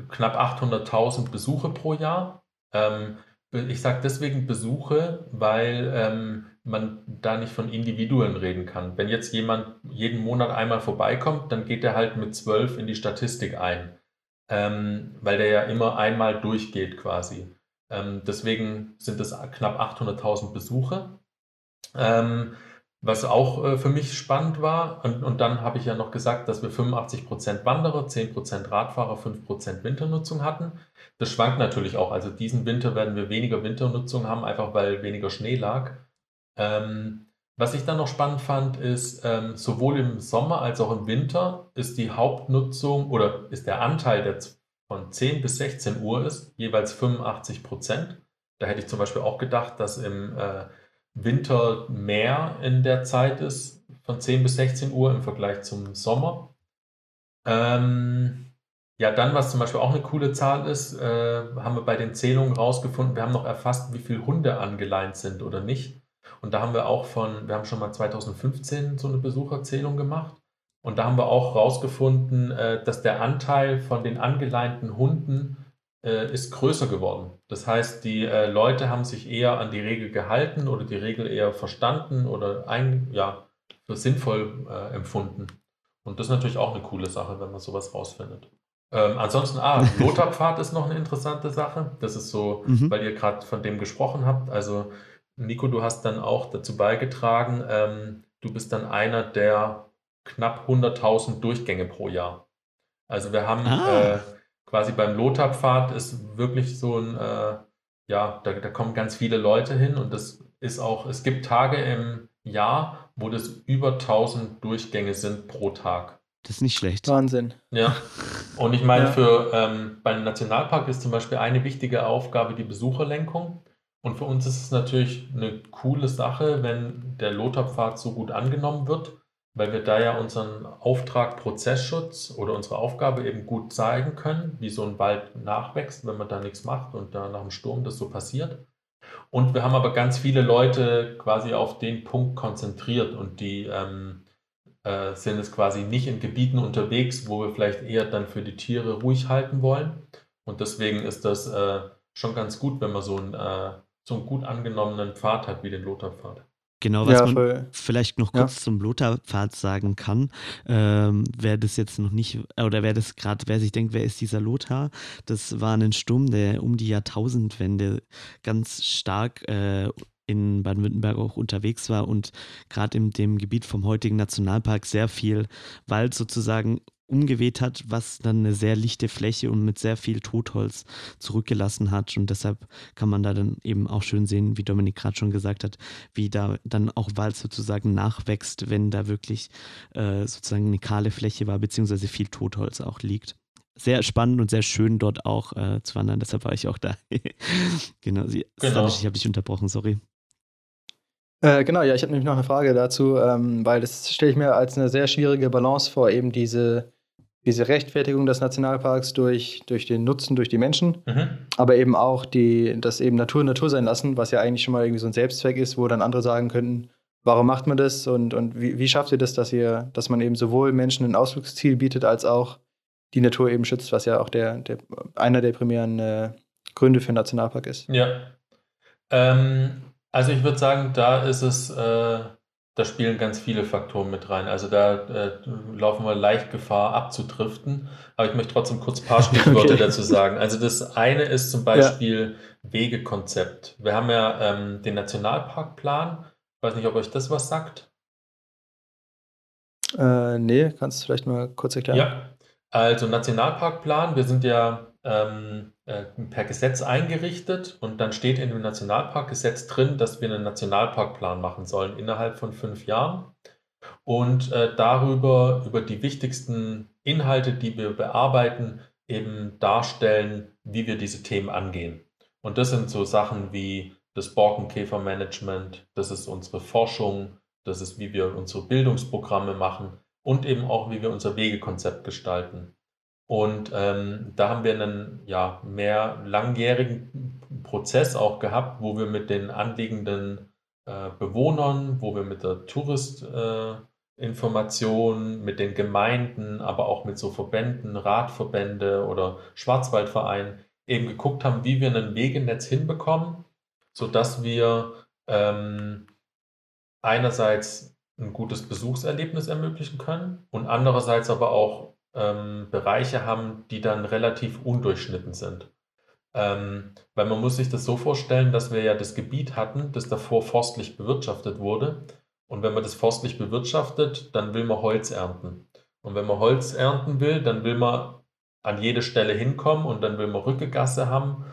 S5: knapp 800.000 Besuche pro Jahr. Ähm, ich sage deswegen Besuche, weil ähm, man da nicht von Individuen reden kann. Wenn jetzt jemand jeden Monat einmal vorbeikommt, dann geht er halt mit 12 in die Statistik ein, ähm, weil der ja immer einmal durchgeht quasi. Ähm, deswegen sind es knapp 800.000 Besuche. Was auch äh, für mich spannend war, und, und dann habe ich ja noch gesagt, dass wir 85% Wanderer, 10% Radfahrer, 5% Winternutzung hatten. Das schwankt natürlich auch. Also diesen Winter werden wir weniger Winternutzung haben, einfach weil weniger Schnee lag. Ähm, was ich dann noch spannend fand, ist, ähm, sowohl im Sommer als auch im Winter ist die Hauptnutzung oder ist der Anteil, der von 10 bis 16 Uhr ist, jeweils 85% Da hätte ich zum Beispiel auch gedacht, dass im äh, Winter mehr in der Zeit ist, von 10 bis 16 Uhr im Vergleich zum Sommer. Ähm, ja, dann, was zum Beispiel auch eine coole Zahl ist, äh, haben wir bei den Zählungen rausgefunden, wir haben noch erfasst, wie viele Hunde angeleint sind oder nicht. Und da haben wir auch von, wir haben schon mal 2015 so eine Besucherzählung gemacht. Und da haben wir auch rausgefunden, äh, dass der Anteil von den angeleinten Hunden ist größer geworden. Das heißt, die äh, Leute haben sich eher an die Regel gehalten oder die Regel eher verstanden oder ein, ja, für sinnvoll äh, empfunden. Und das ist natürlich auch eine coole Sache, wenn man sowas rausfindet. Ähm, ansonsten, ah, Lotharpfad ist noch eine interessante Sache. Das ist so, mhm. weil ihr gerade von dem gesprochen habt. Also, Nico, du hast dann auch dazu beigetragen, ähm, du bist dann einer der knapp 100.000 Durchgänge pro Jahr. Also wir haben ah. äh, quasi beim Lotharpfad ist wirklich so ein, äh, ja, da, da kommen ganz viele Leute hin und das ist auch, es gibt Tage im Jahr, wo das über 1000 Durchgänge sind pro Tag.
S4: Das ist nicht schlecht.
S1: Wahnsinn.
S5: Ja. Und ich meine, ja. für ähm, beim Nationalpark ist zum Beispiel eine wichtige Aufgabe die Besucherlenkung. Und für uns ist es natürlich eine coole Sache, wenn der Lothar-Pfad so gut angenommen wird, weil wir da ja unseren Auftrag Prozessschutz oder unsere Aufgabe eben gut zeigen können, wie so ein Wald nachwächst, wenn man da nichts macht und da nach dem Sturm das so passiert. Und wir haben aber ganz viele Leute quasi auf den Punkt konzentriert und die ähm, äh, sind es quasi nicht in Gebieten unterwegs, wo wir vielleicht eher dann für die Tiere ruhig halten wollen. Und deswegen ist das äh, schon ganz gut, wenn man so einen, äh, so einen gut angenommenen Pfad hat wie den Lotharpfad.
S4: Genau, was ja, man vielleicht noch kurz ja. zum Lotharpfad sagen kann, ähm, wer das jetzt noch nicht, oder wer das gerade, wer sich denkt, wer ist dieser Lothar? Das war ein Sturm, der um die Jahrtausendwende ganz stark äh, in Baden-Württemberg auch unterwegs war und gerade in dem Gebiet vom heutigen Nationalpark sehr viel Wald sozusagen umgeweht hat, was dann eine sehr lichte Fläche und mit sehr viel Totholz zurückgelassen hat. Und deshalb kann man da dann eben auch schön sehen, wie Dominik gerade schon gesagt hat, wie da dann auch Wald sozusagen nachwächst, wenn da wirklich äh, sozusagen eine kahle Fläche war, beziehungsweise viel Totholz auch liegt. Sehr spannend und sehr schön dort auch äh, zu wandern, deshalb war ich auch da. genau, Sie, genau. ich habe dich unterbrochen, sorry.
S1: Äh, genau, ja, ich habe nämlich noch eine Frage dazu, ähm, weil das stelle ich mir als eine sehr schwierige Balance vor, eben diese, diese Rechtfertigung des Nationalparks durch, durch den Nutzen durch die Menschen, mhm. aber eben auch die, das eben Natur Natur sein lassen, was ja eigentlich schon mal irgendwie so ein Selbstzweck ist, wo dann andere sagen könnten, warum macht man das und, und wie, wie schafft ihr das, dass ihr, dass man eben sowohl Menschen ein Ausflugsziel bietet, als auch die Natur eben schützt, was ja auch der, der einer der primären äh, Gründe für einen Nationalpark ist.
S5: Ja. Ähm, also ich würde sagen, da ist es, äh, da spielen ganz viele Faktoren mit rein. Also da äh, laufen wir leicht Gefahr abzudriften. Aber ich möchte trotzdem kurz ein paar Stichworte okay. dazu sagen. Also das eine ist zum Beispiel ja. Wegekonzept. Wir haben ja ähm, den Nationalparkplan. Ich weiß nicht, ob euch das was sagt.
S1: Äh, nee, kannst du vielleicht mal kurz erklären?
S5: Ja, also Nationalparkplan. Wir sind ja ähm, äh, per Gesetz eingerichtet und dann steht in dem Nationalparkgesetz drin, dass wir einen Nationalparkplan machen sollen innerhalb von fünf Jahren und äh, darüber, über die wichtigsten Inhalte, die wir bearbeiten, eben darstellen, wie wir diese Themen angehen. Und das sind so Sachen wie das Borkenkäfermanagement, das ist unsere Forschung, das ist, wie wir unsere Bildungsprogramme machen und eben auch, wie wir unser Wegekonzept gestalten. Und ähm, da haben wir einen ja, mehr langjährigen Prozess auch gehabt, wo wir mit den anliegenden äh, Bewohnern, wo wir mit der Touristinformation, äh, mit den Gemeinden, aber auch mit so Verbänden, Radverbände oder Schwarzwaldvereinen eben geguckt haben, wie wir ein Wegenetz hinbekommen, sodass wir ähm, einerseits ein gutes Besuchserlebnis ermöglichen können und andererseits aber auch ähm, Bereiche haben, die dann relativ undurchschnitten sind. Ähm, weil man muss sich das so vorstellen, dass wir ja das Gebiet hatten, das davor forstlich bewirtschaftet wurde. Und wenn man das forstlich bewirtschaftet, dann will man Holz ernten. Und wenn man Holz ernten will, dann will man an jede Stelle hinkommen und dann will man Rückegasse haben,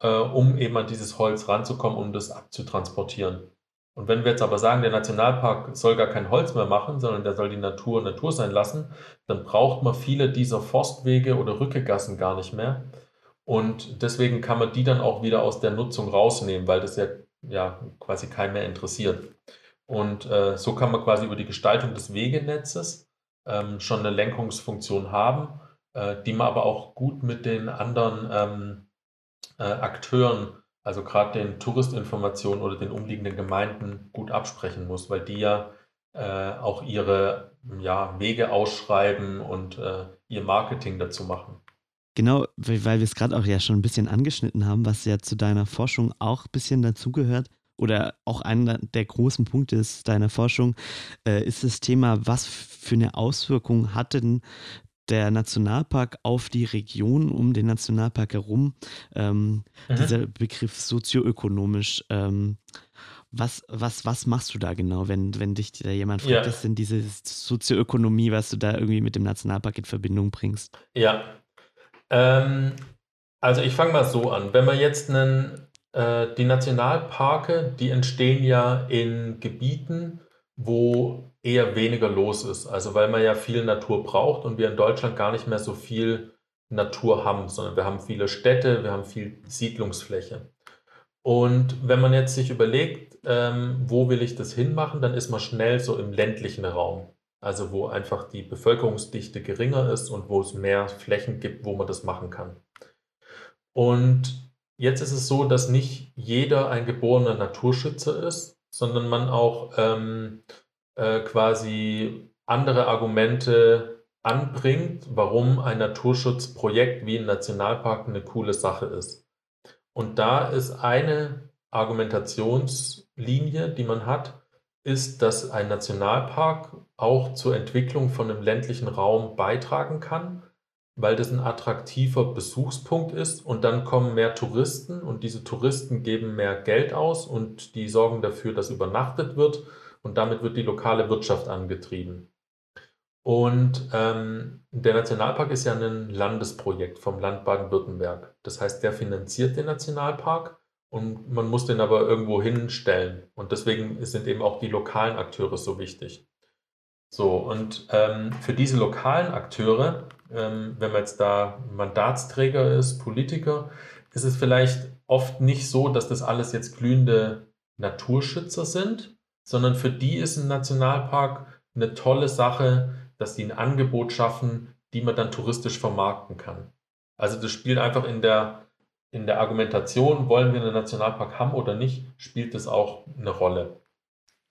S5: äh, um eben an dieses Holz ranzukommen, um das abzutransportieren. Und wenn wir jetzt aber sagen, der Nationalpark soll gar kein Holz mehr machen, sondern der soll die Natur Natur sein lassen, dann braucht man viele dieser Forstwege oder Rückegassen gar nicht mehr. Und deswegen kann man die dann auch wieder aus der Nutzung rausnehmen, weil das ja, ja quasi keinen mehr interessiert. Und äh, so kann man quasi über die Gestaltung des Wegenetzes ähm, schon eine Lenkungsfunktion haben, äh, die man aber auch gut mit den anderen ähm, äh, Akteuren also gerade den Touristinformationen oder den umliegenden Gemeinden gut absprechen muss, weil die ja äh, auch ihre ja, Wege ausschreiben und äh, ihr Marketing dazu machen.
S4: Genau, weil wir es gerade auch ja schon ein bisschen angeschnitten haben, was ja zu deiner Forschung auch ein bisschen dazugehört oder auch einer der großen Punkte ist deiner Forschung, äh, ist das Thema, was für eine Auswirkung hat denn der Nationalpark auf die Region um den Nationalpark herum. Ähm, mhm. Dieser Begriff sozioökonomisch. Ähm, was, was, was machst du da genau, wenn, wenn dich da jemand fragt, ja. was denn diese Sozioökonomie, was du da irgendwie mit dem Nationalpark in Verbindung bringst?
S5: Ja. Ähm, also ich fange mal so an. Wenn man jetzt einen, äh, die Nationalparke, die entstehen ja in Gebieten, wo eher weniger los ist. Also weil man ja viel Natur braucht und wir in Deutschland gar nicht mehr so viel Natur haben, sondern wir haben viele Städte, wir haben viel Siedlungsfläche. Und wenn man jetzt sich überlegt, ähm, wo will ich das hinmachen, dann ist man schnell so im ländlichen Raum. Also wo einfach die Bevölkerungsdichte geringer ist und wo es mehr Flächen gibt, wo man das machen kann. Und jetzt ist es so, dass nicht jeder ein geborener Naturschützer ist, sondern man auch ähm, äh, quasi andere Argumente anbringt, warum ein Naturschutzprojekt wie ein Nationalpark eine coole Sache ist. Und da ist eine Argumentationslinie, die man hat, ist, dass ein Nationalpark auch zur Entwicklung von einem ländlichen Raum beitragen kann, weil das ein attraktiver Besuchspunkt ist und dann kommen mehr Touristen und diese Touristen geben mehr Geld aus und die sorgen dafür, dass übernachtet wird und damit wird die lokale Wirtschaft angetrieben. Und ähm, der Nationalpark ist ja ein Landesprojekt vom Land Baden-Württemberg. Das heißt, der finanziert den Nationalpark und man muss den aber irgendwo hinstellen. Und deswegen sind eben auch die lokalen Akteure so wichtig. So, und ähm, für diese lokalen Akteure, ähm, wenn man jetzt da Mandatsträger ist, Politiker, ist es vielleicht oft nicht so, dass das alles jetzt glühende Naturschützer sind, sondern für die ist ein Nationalpark eine tolle Sache, dass die ein Angebot schaffen, die man dann touristisch vermarkten kann. Also das spielt einfach in der, in der Argumentation, wollen wir einen Nationalpark haben oder nicht, spielt das auch eine Rolle.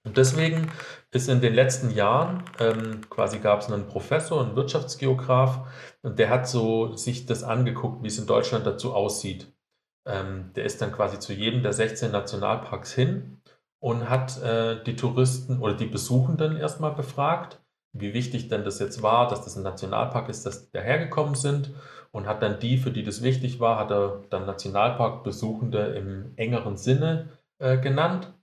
S5: Und deswegen ist in den letzten Jahren, ähm, quasi gab es einen Professor, einen Wirtschaftsgeograf, und der hat so sich das angeguckt, wie es in Deutschland dazu aussieht. Ähm, der ist dann quasi zu jedem der 16 Nationalparks hin und hat äh, die Touristen oder die Besuchenden erstmal befragt wie wichtig denn das jetzt war, dass das ein Nationalpark ist, dass die dahergekommen sind und hat dann die, für die das wichtig war, hat er dann Nationalparkbesuchende im engeren Sinne äh, genannt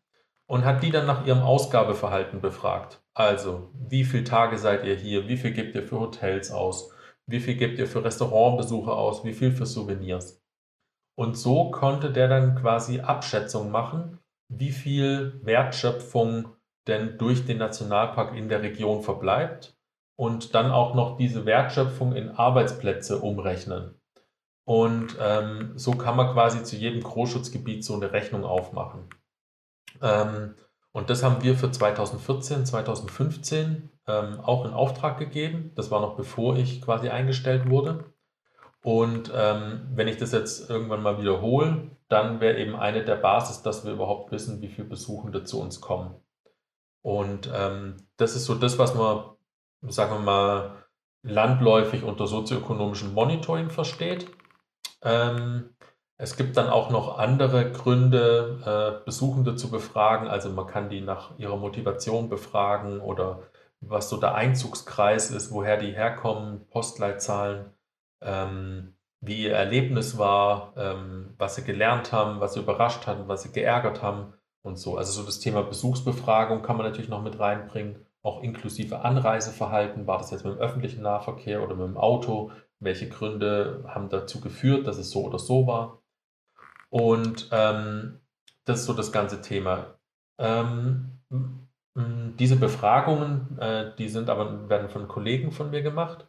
S5: und hat die dann nach ihrem Ausgabeverhalten befragt. Also, wie viele Tage seid ihr hier? Wie viel gebt ihr für Hotels aus? Wie viel gebt ihr für Restaurantbesuche aus? Wie viel für Souvenirs? Und so konnte der dann quasi Abschätzung machen, wie viel Wertschöpfung denn durch den Nationalpark in der Region verbleibt und dann auch noch diese Wertschöpfung in Arbeitsplätze umrechnen. Und ähm, so kann man quasi zu jedem Großschutzgebiet so eine Rechnung aufmachen. Ähm, und das haben wir für 2014, 2015 ähm, auch in Auftrag gegeben. Das war noch bevor ich quasi eingestellt wurde. Und ähm, wenn ich das jetzt irgendwann mal wiederhole, dann wäre eben eine der Basis, dass wir überhaupt wissen, wie viele Besuchende zu uns kommen. Und ähm, das ist so das, was man, sagen wir mal, landläufig unter sozioökonomischem Monitoring versteht. Ähm, es gibt dann auch noch andere Gründe, äh, Besuchende zu befragen. Also man kann die nach ihrer Motivation befragen oder was so der Einzugskreis ist, woher die herkommen, Postleitzahlen, ähm, wie ihr Erlebnis war, ähm, was sie gelernt haben, was sie überrascht hat, was sie geärgert haben und so. Also so das Thema Besuchsbefragung kann man natürlich noch mit reinbringen, auch inklusive Anreiseverhalten. War das jetzt mit dem öffentlichen Nahverkehr oder mit dem Auto? Welche Gründe haben dazu geführt, dass es so oder so war? Und ähm, das ist so das ganze Thema. Ähm, diese Befragungen, äh, die sind aber, werden von Kollegen von mir gemacht.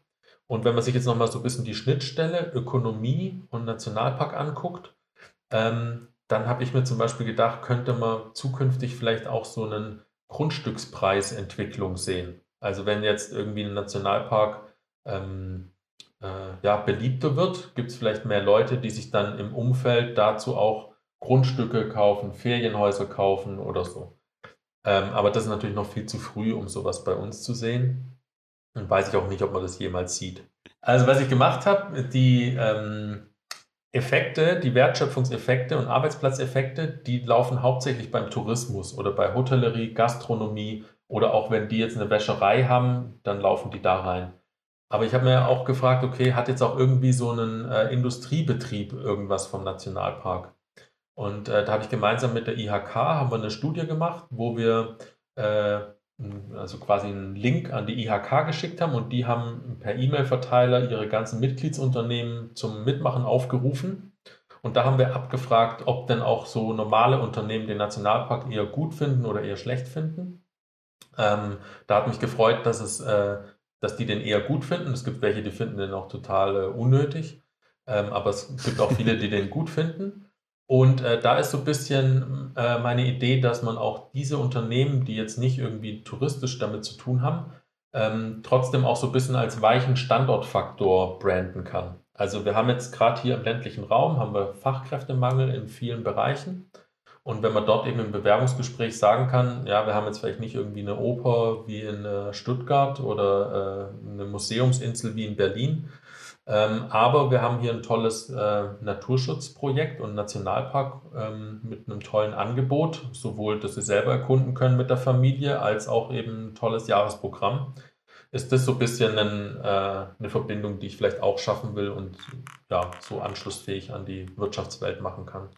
S5: Und wenn man sich jetzt nochmal so ein bisschen die Schnittstelle Ökonomie und Nationalpark anguckt, ähm, dann habe ich mir zum Beispiel gedacht, könnte man zukünftig vielleicht auch so einen Grundstückspreisentwicklung sehen. Also wenn jetzt irgendwie ein Nationalpark ähm, äh, ja, beliebter wird, gibt es vielleicht mehr Leute, die sich dann im Umfeld dazu auch Grundstücke kaufen, Ferienhäuser kaufen oder so. Ähm, aber das ist natürlich noch viel zu früh, um sowas bei uns zu sehen. Und weiß ich auch nicht, ob man das jemals sieht. Also was ich gemacht habe, die ähm, Effekte, die Wertschöpfungseffekte und Arbeitsplatzeffekte, die laufen hauptsächlich beim Tourismus oder bei Hotellerie, Gastronomie oder auch wenn die jetzt eine Wäscherei haben, dann laufen die da rein. Aber ich habe mir auch gefragt, okay, hat jetzt auch irgendwie so ein äh, Industriebetrieb irgendwas vom Nationalpark? Und äh, da habe ich gemeinsam mit der IHK haben wir eine Studie gemacht, wo wir äh, also quasi einen Link an die IHK geschickt haben und die haben per E-Mail-Verteiler ihre ganzen Mitgliedsunternehmen zum Mitmachen aufgerufen. Und da haben wir abgefragt, ob denn auch so normale Unternehmen den Nationalpark eher gut finden oder eher schlecht finden. Ähm, da hat mich gefreut, dass, es, äh, dass die den eher gut finden. Es gibt welche, die finden den auch total äh, unnötig. Ähm, aber es gibt auch viele, die den gut finden. Und äh, da ist so ein bisschen äh, meine Idee, dass man auch diese Unternehmen, die jetzt nicht irgendwie touristisch damit zu tun haben, ähm, trotzdem auch so ein bisschen als weichen Standortfaktor branden kann. Also wir haben jetzt gerade hier im ländlichen Raum, haben wir Fachkräftemangel in vielen Bereichen. Und wenn man dort eben im Bewerbungsgespräch sagen kann, ja, wir haben jetzt vielleicht nicht irgendwie eine Oper wie in äh, Stuttgart oder äh, eine Museumsinsel wie in Berlin, ähm, aber wir haben hier ein tolles äh, Naturschutzprojekt und Nationalpark ähm, mit einem tollen Angebot, sowohl, dass Sie selber erkunden können mit der Familie, als auch eben ein tolles Jahresprogramm. Ist das so ein bisschen ein, eine Verbindung, die ich vielleicht auch schaffen will und ja, so anschlussfähig an die Wirtschaftswelt machen kann?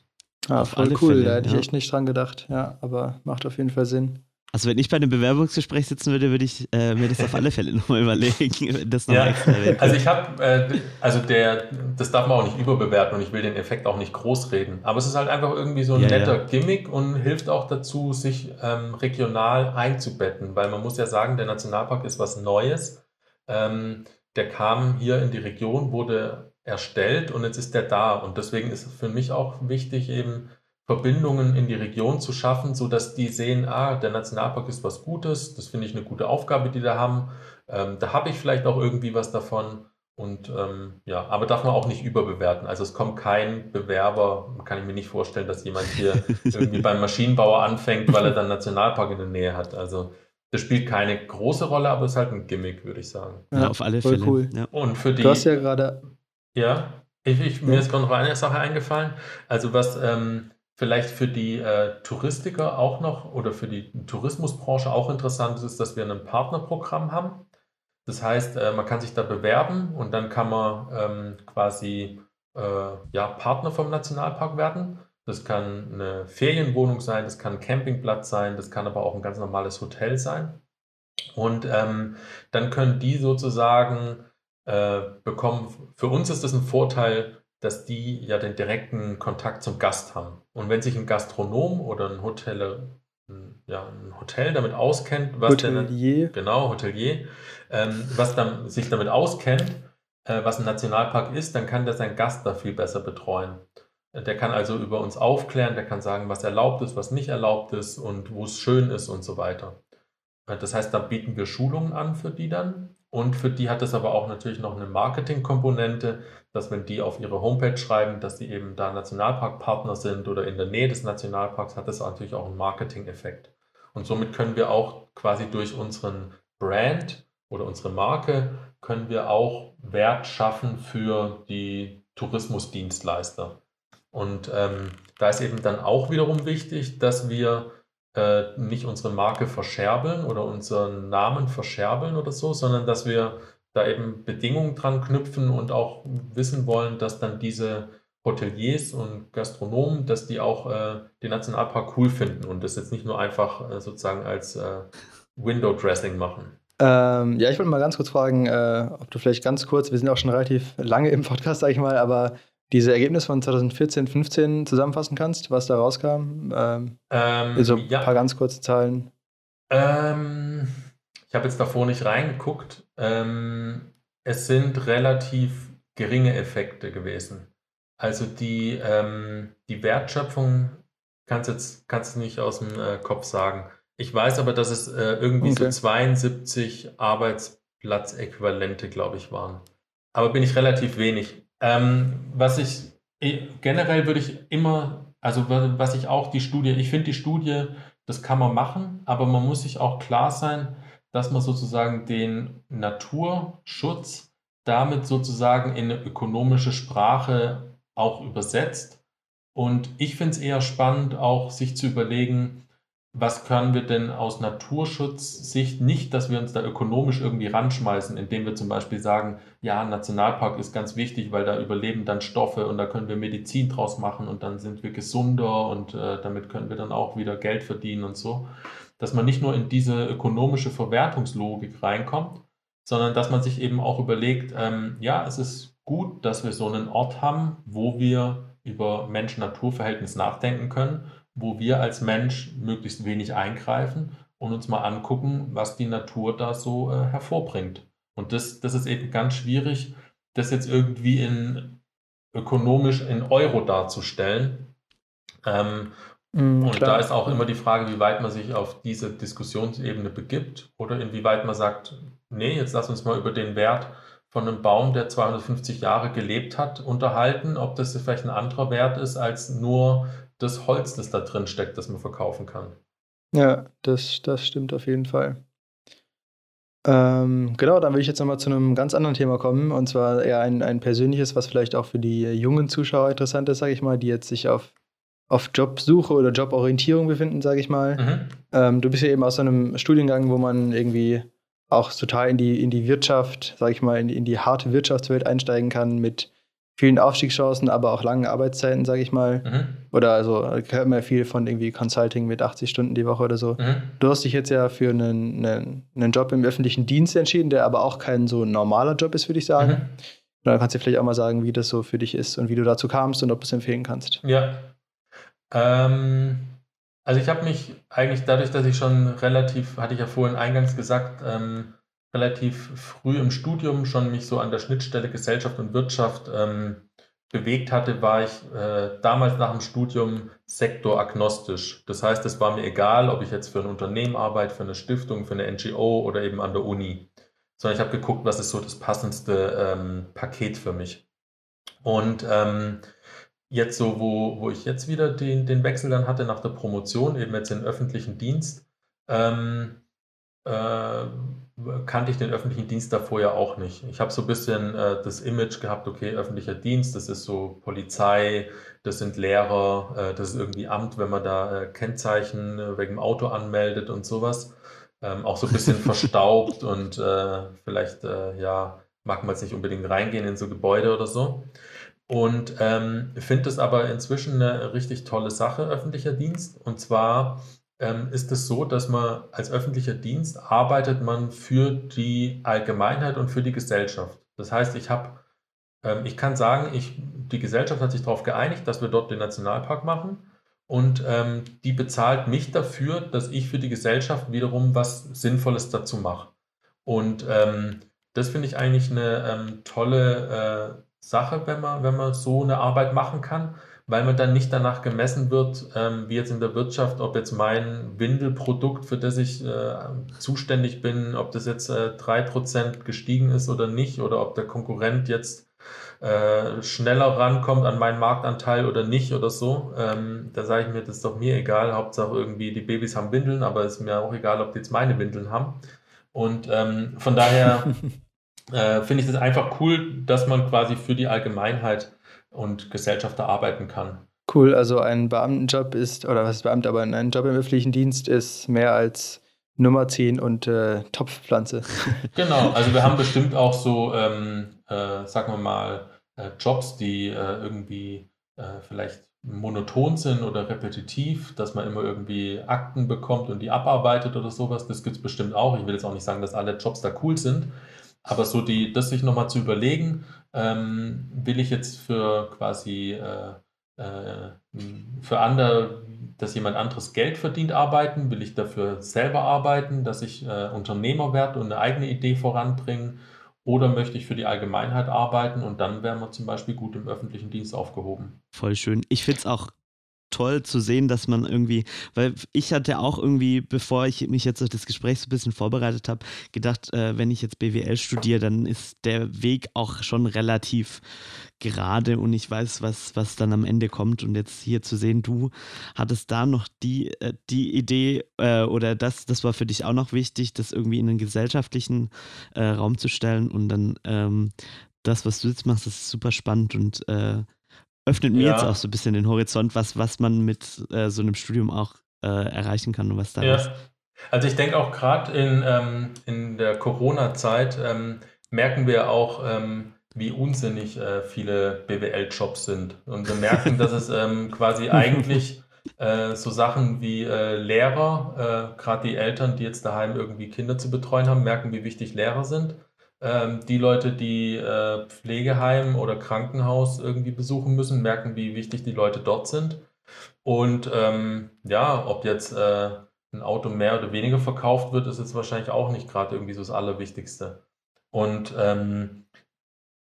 S1: Ah, voll cool, Fälle, da hätte ja. ich echt nicht dran gedacht, ja, aber macht auf jeden Fall Sinn.
S4: Also wenn ich bei einem Bewerbungsgespräch sitzen würde, würde ich äh, mir das auf alle Fälle nochmal überlegen, das
S5: nochmal ja, extra. Also ich habe, äh, also der, das darf man auch nicht überbewerten und ich will den Effekt auch nicht großreden. Aber es ist halt einfach irgendwie so ein ja, netter ja. Gimmick und hilft auch dazu, sich ähm, regional einzubetten, weil man muss ja sagen, der Nationalpark ist was Neues. Ähm, der kam hier in die Region, wurde erstellt und jetzt ist der da. Und deswegen ist es für mich auch wichtig, eben Verbindungen in die Region zu schaffen, sodass die sehen, ah, der Nationalpark ist was Gutes, das finde ich eine gute Aufgabe, die da haben. Ähm, da habe ich vielleicht auch irgendwie was davon. Und ähm, ja, aber darf man auch nicht überbewerten. Also es kommt kein Bewerber, kann ich mir nicht vorstellen, dass jemand hier irgendwie beim Maschinenbauer anfängt, weil er dann Nationalpark in der Nähe hat. Also das spielt keine große Rolle, aber es ist halt ein Gimmick, würde ich sagen.
S4: Ja, ja auf alle Fälle.
S1: Cool.
S4: Ja.
S5: Und für die.
S1: Du hast ja gerade.
S5: Ja, ich, ich, mir ist gerade noch eine Sache eingefallen. Also was ähm, Vielleicht für die äh, Touristiker auch noch oder für die Tourismusbranche auch interessant ist, dass wir ein Partnerprogramm haben. Das heißt, äh, man kann sich da bewerben und dann kann man ähm, quasi äh, ja, Partner vom Nationalpark werden. Das kann eine Ferienwohnung sein, das kann ein Campingplatz sein, das kann aber auch ein ganz normales Hotel sein. Und ähm, dann können die sozusagen äh, bekommen, für uns ist das ein Vorteil, dass die ja den direkten Kontakt zum Gast haben. Und wenn sich ein Gastronom oder ein Hotel, ja, ein Hotel damit auskennt, was
S1: Hotelier.
S5: Denn, genau, Hotelier, ähm, was dann, sich damit auskennt, äh, was ein Nationalpark ist, dann kann der seinen Gast da viel besser betreuen. Der kann also über uns aufklären, der kann sagen, was erlaubt ist, was nicht erlaubt ist und wo es schön ist und so weiter. Äh, das heißt, da bieten wir Schulungen an für die dann. Und für die hat es aber auch natürlich noch eine Marketingkomponente, dass wenn die auf ihre Homepage schreiben, dass sie eben da Nationalparkpartner sind oder in der Nähe des Nationalparks, hat das natürlich auch einen Marketing-Effekt. Und somit können wir auch quasi durch unseren Brand oder unsere Marke, können wir auch Wert schaffen für die Tourismusdienstleister. Und ähm, da ist eben dann auch wiederum wichtig, dass wir äh, nicht unsere Marke verscherbeln oder unseren Namen verscherbeln oder so, sondern dass wir da eben Bedingungen dran knüpfen und auch wissen wollen, dass dann diese Hoteliers und Gastronomen, dass die auch äh, den Nationalpark cool finden und das jetzt nicht nur einfach äh, sozusagen als äh, Window-Dressing machen.
S1: Ähm, ja, ich wollte mal ganz kurz fragen, äh, ob du vielleicht ganz kurz, wir sind auch schon relativ lange im Podcast, sag ich mal, aber diese Ergebnisse von 2014, 15 zusammenfassen kannst, was da rauskam? Ähm, ähm, also ein ja. paar ganz kurze Zahlen.
S5: Ähm, ich habe jetzt davor nicht reingeguckt. Ähm, es sind relativ geringe Effekte gewesen. Also die, ähm, die Wertschöpfung kannst jetzt kannst du nicht aus dem äh, Kopf sagen. Ich weiß aber, dass es äh, irgendwie okay. so 72 Arbeitsplatzäquivalente, glaube ich, waren. Aber bin ich relativ wenig. Ähm, was ich generell würde ich immer, also was ich auch die Studie, ich finde die Studie, das kann man machen, aber man muss sich auch klar sein, dass man sozusagen den Naturschutz damit sozusagen in eine ökonomische Sprache auch übersetzt. Und ich finde es eher spannend, auch sich zu überlegen, was können wir denn aus Naturschutzsicht nicht, dass wir uns da ökonomisch irgendwie ranschmeißen, indem wir zum Beispiel sagen, ja, Nationalpark ist ganz wichtig, weil da überleben dann Stoffe und da können wir Medizin draus machen und dann sind wir gesunder und äh, damit können wir dann auch wieder Geld verdienen und so. Dass man nicht nur in diese ökonomische Verwertungslogik reinkommt, sondern dass man sich eben auch überlegt, ähm, ja, es ist gut, dass wir so einen Ort haben, wo wir über Mensch-Natur-Verhältnis nachdenken können wo wir als Mensch möglichst wenig eingreifen und uns mal angucken, was die Natur da so äh, hervorbringt. Und das, das ist eben ganz schwierig, das jetzt irgendwie in ökonomisch in Euro darzustellen. Ähm, mm, und da ist auch immer die Frage, wie weit man sich auf diese Diskussionsebene begibt oder inwieweit man sagt, nee, jetzt lass uns mal über den Wert von einem Baum, der 250 Jahre gelebt hat, unterhalten, ob das vielleicht ein anderer Wert ist als nur das Holz, das da drin steckt, das man verkaufen kann.
S1: Ja, das, das stimmt auf jeden Fall. Ähm, genau, dann will ich jetzt nochmal zu einem ganz anderen Thema kommen, und zwar eher ein, ein persönliches, was vielleicht auch für die jungen Zuschauer interessant ist, sage ich mal, die jetzt sich auf, auf Jobsuche oder Joborientierung befinden, sage ich mal. Mhm. Ähm, du bist ja eben aus einem Studiengang, wo man irgendwie auch total in die, in die Wirtschaft, sage ich mal, in die, in die harte Wirtschaftswelt einsteigen kann mit vielen Aufstiegschancen, aber auch langen Arbeitszeiten, sage ich mal. Mhm. Oder also hört man ja viel von irgendwie Consulting mit 80 Stunden die Woche oder so. Mhm. Du hast dich jetzt ja für einen, einen, einen, Job im öffentlichen Dienst entschieden, der aber auch kein so normaler Job ist, würde ich sagen. Mhm. Dann kannst du vielleicht auch mal sagen, wie das so für dich ist und wie du dazu kamst und ob du es empfehlen kannst.
S5: Ja. Ähm, also ich habe mich eigentlich dadurch, dass ich schon relativ, hatte ich ja vorhin eingangs gesagt, ähm, relativ früh im Studium schon mich so an der Schnittstelle Gesellschaft und Wirtschaft ähm, bewegt hatte, war ich äh, damals nach dem Studium sektoragnostisch. Das heißt, es war mir egal, ob ich jetzt für ein Unternehmen arbeite, für eine Stiftung, für eine NGO oder eben an der Uni. Sondern ich habe geguckt, was ist so das passendste ähm, Paket für mich. Und ähm, jetzt so, wo, wo ich jetzt wieder den, den Wechsel dann hatte nach der Promotion, eben jetzt in öffentlichen Dienst, ähm, äh, kannte ich den öffentlichen Dienst davor ja auch nicht. Ich habe so ein bisschen äh, das Image gehabt, okay, öffentlicher Dienst, das ist so Polizei, das sind Lehrer, äh, das ist irgendwie Amt, wenn man da äh, Kennzeichen äh, wegen dem Auto anmeldet und sowas. Ähm, auch so ein bisschen verstaubt und äh, vielleicht, äh, ja, mag man jetzt nicht unbedingt reingehen in so Gebäude oder so. Und ähm, finde es aber inzwischen eine richtig tolle Sache, öffentlicher Dienst. Und zwar ähm, ist es so, dass man als öffentlicher Dienst arbeitet man für die Allgemeinheit und für die Gesellschaft. Das heißt, ich habe, ähm, ich kann sagen, ich, die Gesellschaft hat sich darauf geeinigt, dass wir dort den Nationalpark machen und ähm, die bezahlt mich dafür, dass ich für die Gesellschaft wiederum was Sinnvolles dazu mache. Und ähm, das finde ich eigentlich eine ähm, tolle äh, Sache, wenn man, wenn man so eine Arbeit machen kann weil man dann nicht danach gemessen wird, ähm, wie jetzt in der Wirtschaft, ob jetzt mein Windelprodukt, für das ich äh, zuständig bin, ob das jetzt äh, 3% gestiegen ist oder nicht, oder ob der Konkurrent jetzt äh, schneller rankommt an meinen Marktanteil oder nicht oder so. Ähm, da sage ich mir, das ist doch mir egal. Hauptsache irgendwie, die Babys haben Windeln, aber es ist mir auch egal, ob die jetzt meine Windeln haben. Und ähm, von daher äh, finde ich das einfach cool, dass man quasi für die Allgemeinheit und Gesellschafter arbeiten kann.
S1: Cool, also ein Beamtenjob ist, oder was ist Beamter, aber ein Job im öffentlichen Dienst ist mehr als Nummer 10 und äh, Topfpflanze.
S5: Genau, also wir haben bestimmt auch so, ähm, äh, sagen wir mal, äh, Jobs, die äh, irgendwie äh, vielleicht monoton sind oder repetitiv, dass man immer irgendwie Akten bekommt und die abarbeitet oder sowas. Das gibt es bestimmt auch. Ich will jetzt auch nicht sagen, dass alle Jobs da cool sind. Aber so die, das sich nochmal zu überlegen, ähm, will ich jetzt für quasi äh, äh, für andere, dass jemand anderes Geld verdient, arbeiten? Will ich dafür selber arbeiten, dass ich äh, Unternehmer werde und eine eigene Idee voranbringen? Oder möchte ich für die Allgemeinheit arbeiten und dann wären wir zum Beispiel gut im öffentlichen Dienst aufgehoben?
S4: Voll schön. Ich finde es auch toll zu sehen, dass man irgendwie, weil ich hatte auch irgendwie, bevor ich mich jetzt auf das Gespräch so ein bisschen vorbereitet habe, gedacht, äh, wenn ich jetzt BWL studiere, dann ist der Weg auch schon relativ gerade und ich weiß, was, was dann am Ende kommt. Und jetzt hier zu sehen, du hattest da noch die, äh, die Idee äh, oder das, das war für dich auch noch wichtig, das irgendwie in einen gesellschaftlichen äh, Raum zu stellen und dann ähm, das, was du jetzt machst, ist super spannend und äh, öffnet mir ja. jetzt auch so ein bisschen den Horizont, was, was man mit äh, so einem Studium auch äh, erreichen kann und was da ja. ist.
S5: Also ich denke auch gerade in, ähm, in der Corona-Zeit ähm, merken wir auch, ähm, wie unsinnig äh, viele BWL-Jobs sind. Und wir merken, dass es ähm, quasi eigentlich äh, so Sachen wie äh, Lehrer, äh, gerade die Eltern, die jetzt daheim irgendwie Kinder zu betreuen haben, merken, wie wichtig Lehrer sind ähm, die Leute, die äh, Pflegeheim oder Krankenhaus irgendwie besuchen müssen, merken, wie wichtig die Leute dort sind. Und ähm, ja, ob jetzt äh, ein Auto mehr oder weniger verkauft wird, ist jetzt wahrscheinlich auch nicht gerade irgendwie so das Allerwichtigste. Und ähm,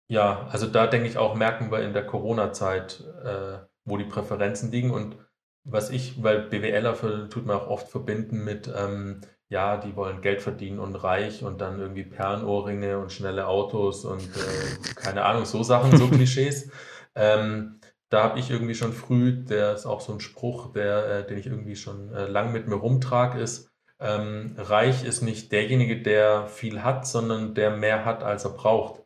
S5: ja, also da denke ich auch, merken wir in der Corona-Zeit, äh, wo die Präferenzen liegen. Und was ich, weil BWLer für, tut man auch oft verbinden mit, ähm, ja, die wollen Geld verdienen und reich und dann irgendwie Perlenohrringe und schnelle Autos und äh, keine Ahnung, so Sachen, so Klischees. Ähm, da habe ich irgendwie schon früh, der ist auch so ein Spruch, der, äh, den ich irgendwie schon äh, lang mit mir rumtrage, ist, ähm, reich ist nicht derjenige, der viel hat, sondern der mehr hat, als er braucht.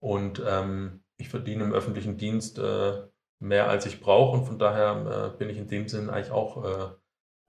S5: Und ähm, ich verdiene im öffentlichen Dienst äh, mehr, als ich brauche. Und von daher äh, bin ich in dem Sinn eigentlich auch äh,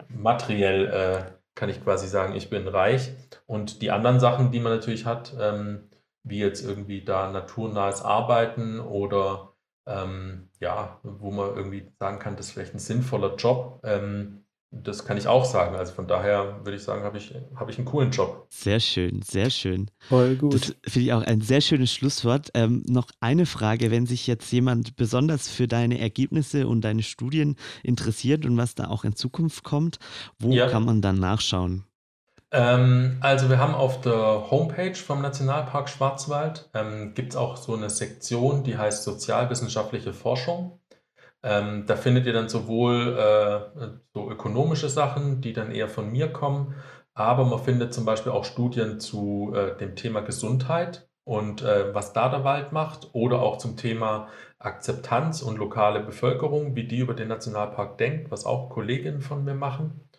S5: materiell, kann ich quasi sagen, ich bin reich. Und die anderen Sachen, die man natürlich hat, ähm, wie jetzt irgendwie da naturnahes Arbeiten oder ähm, ja, wo man irgendwie sagen kann, das ist vielleicht ein sinnvoller Job. Ähm, das kann ich auch sagen. Also von daher würde ich sagen, habe ich, hab ich einen coolen Job.
S4: Sehr schön, sehr schön.
S1: Voll gut.
S4: Das finde ich auch ein sehr schönes Schlusswort. Ähm, noch eine Frage, wenn sich jetzt jemand besonders für deine Ergebnisse und deine Studien interessiert und was da auch in Zukunft kommt, wo ja. kann man dann nachschauen?
S5: Ähm, also wir haben auf der Homepage vom Nationalpark Schwarzwald, ähm, gibt es auch so eine Sektion, die heißt Sozialwissenschaftliche Forschung. Ähm, da findet ihr dann sowohl äh, so ökonomische Sachen, die dann eher von mir kommen, aber man findet zum Beispiel auch Studien zu äh, dem Thema Gesundheit und äh, was da der Wald macht oder auch zum Thema Akzeptanz und lokale Bevölkerung, wie die über den Nationalpark denkt, was auch Kolleginnen von mir machen.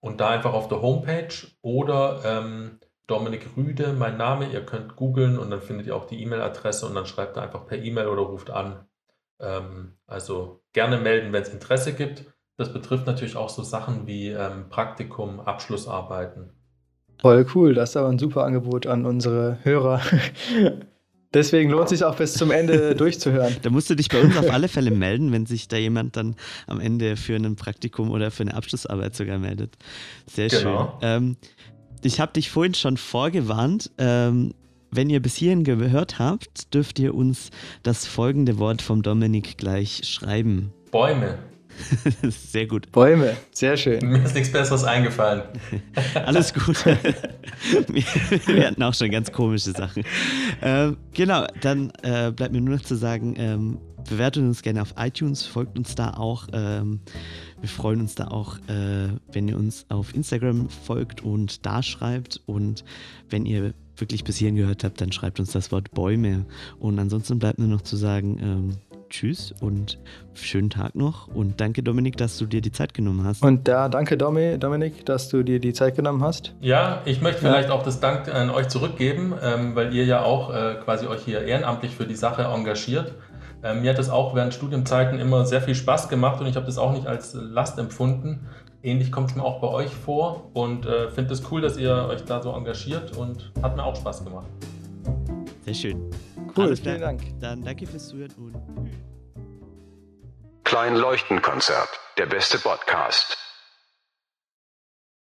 S5: Und da einfach auf der Homepage oder ähm, Dominik Rüde, mein Name, ihr könnt googeln und dann findet ihr auch die E-Mail-Adresse und dann schreibt ihr einfach per E-Mail oder ruft an. Ähm, also gerne melden, wenn es Interesse gibt. Das betrifft natürlich auch so Sachen wie ähm, Praktikum, Abschlussarbeiten.
S1: Voll cool, das ist aber ein super Angebot an unsere Hörer. Deswegen lohnt es sich auch bis zum Ende durchzuhören.
S4: Da musst du dich bei uns auf alle Fälle melden, wenn sich da jemand dann am Ende für ein Praktikum oder für eine Abschlussarbeit sogar meldet. Sehr genau. schön. Ähm, ich habe dich vorhin schon vorgewarnt. Ähm, wenn ihr bis hierhin gehört habt, dürft ihr uns das folgende Wort vom Dominik gleich schreiben.
S5: Bäume.
S4: Sehr gut.
S1: Bäume, sehr schön.
S5: Mir ist nichts Besseres eingefallen.
S4: Alles gut. wir, hatten auch schon ganz komische Sachen. Ähm, genau, dann äh, bleibt mir nur noch zu sagen, ähm, bewertet uns gerne auf iTunes, folgt uns da auch. Ähm, wir freuen uns da auch, äh, wenn ihr uns auf Instagram folgt und da schreibt. Und wenn ihr wirklich bis hierhin gehört habt, dann schreibt uns das Wort Bäume. Und ansonsten bleibt mir noch zu sagen, ähm, Tschüss und schönen Tag noch. Und danke, Dominik, dass du dir die Zeit genommen hast.
S1: Und da danke, Domi, Dominik, dass du dir die Zeit genommen hast.
S5: Ja, ich möchte vielleicht ja. auch das Dank an euch zurückgeben, ähm, weil ihr ja auch äh, quasi euch hier ehrenamtlich für die Sache engagiert. Ähm, mir hat das auch während Studienzeiten immer sehr viel Spaß gemacht und ich habe das auch nicht als Last empfunden. Ähnlich kommt es mir auch bei euch vor und äh, finde es cool, dass ihr euch da so engagiert und hat mir auch Spaß gemacht.
S4: Sehr schön.
S1: Cool, vielen Dank.
S4: Dann danke fürs Zuhören und
S2: Klein Leuchtenkonzert, der beste Podcast.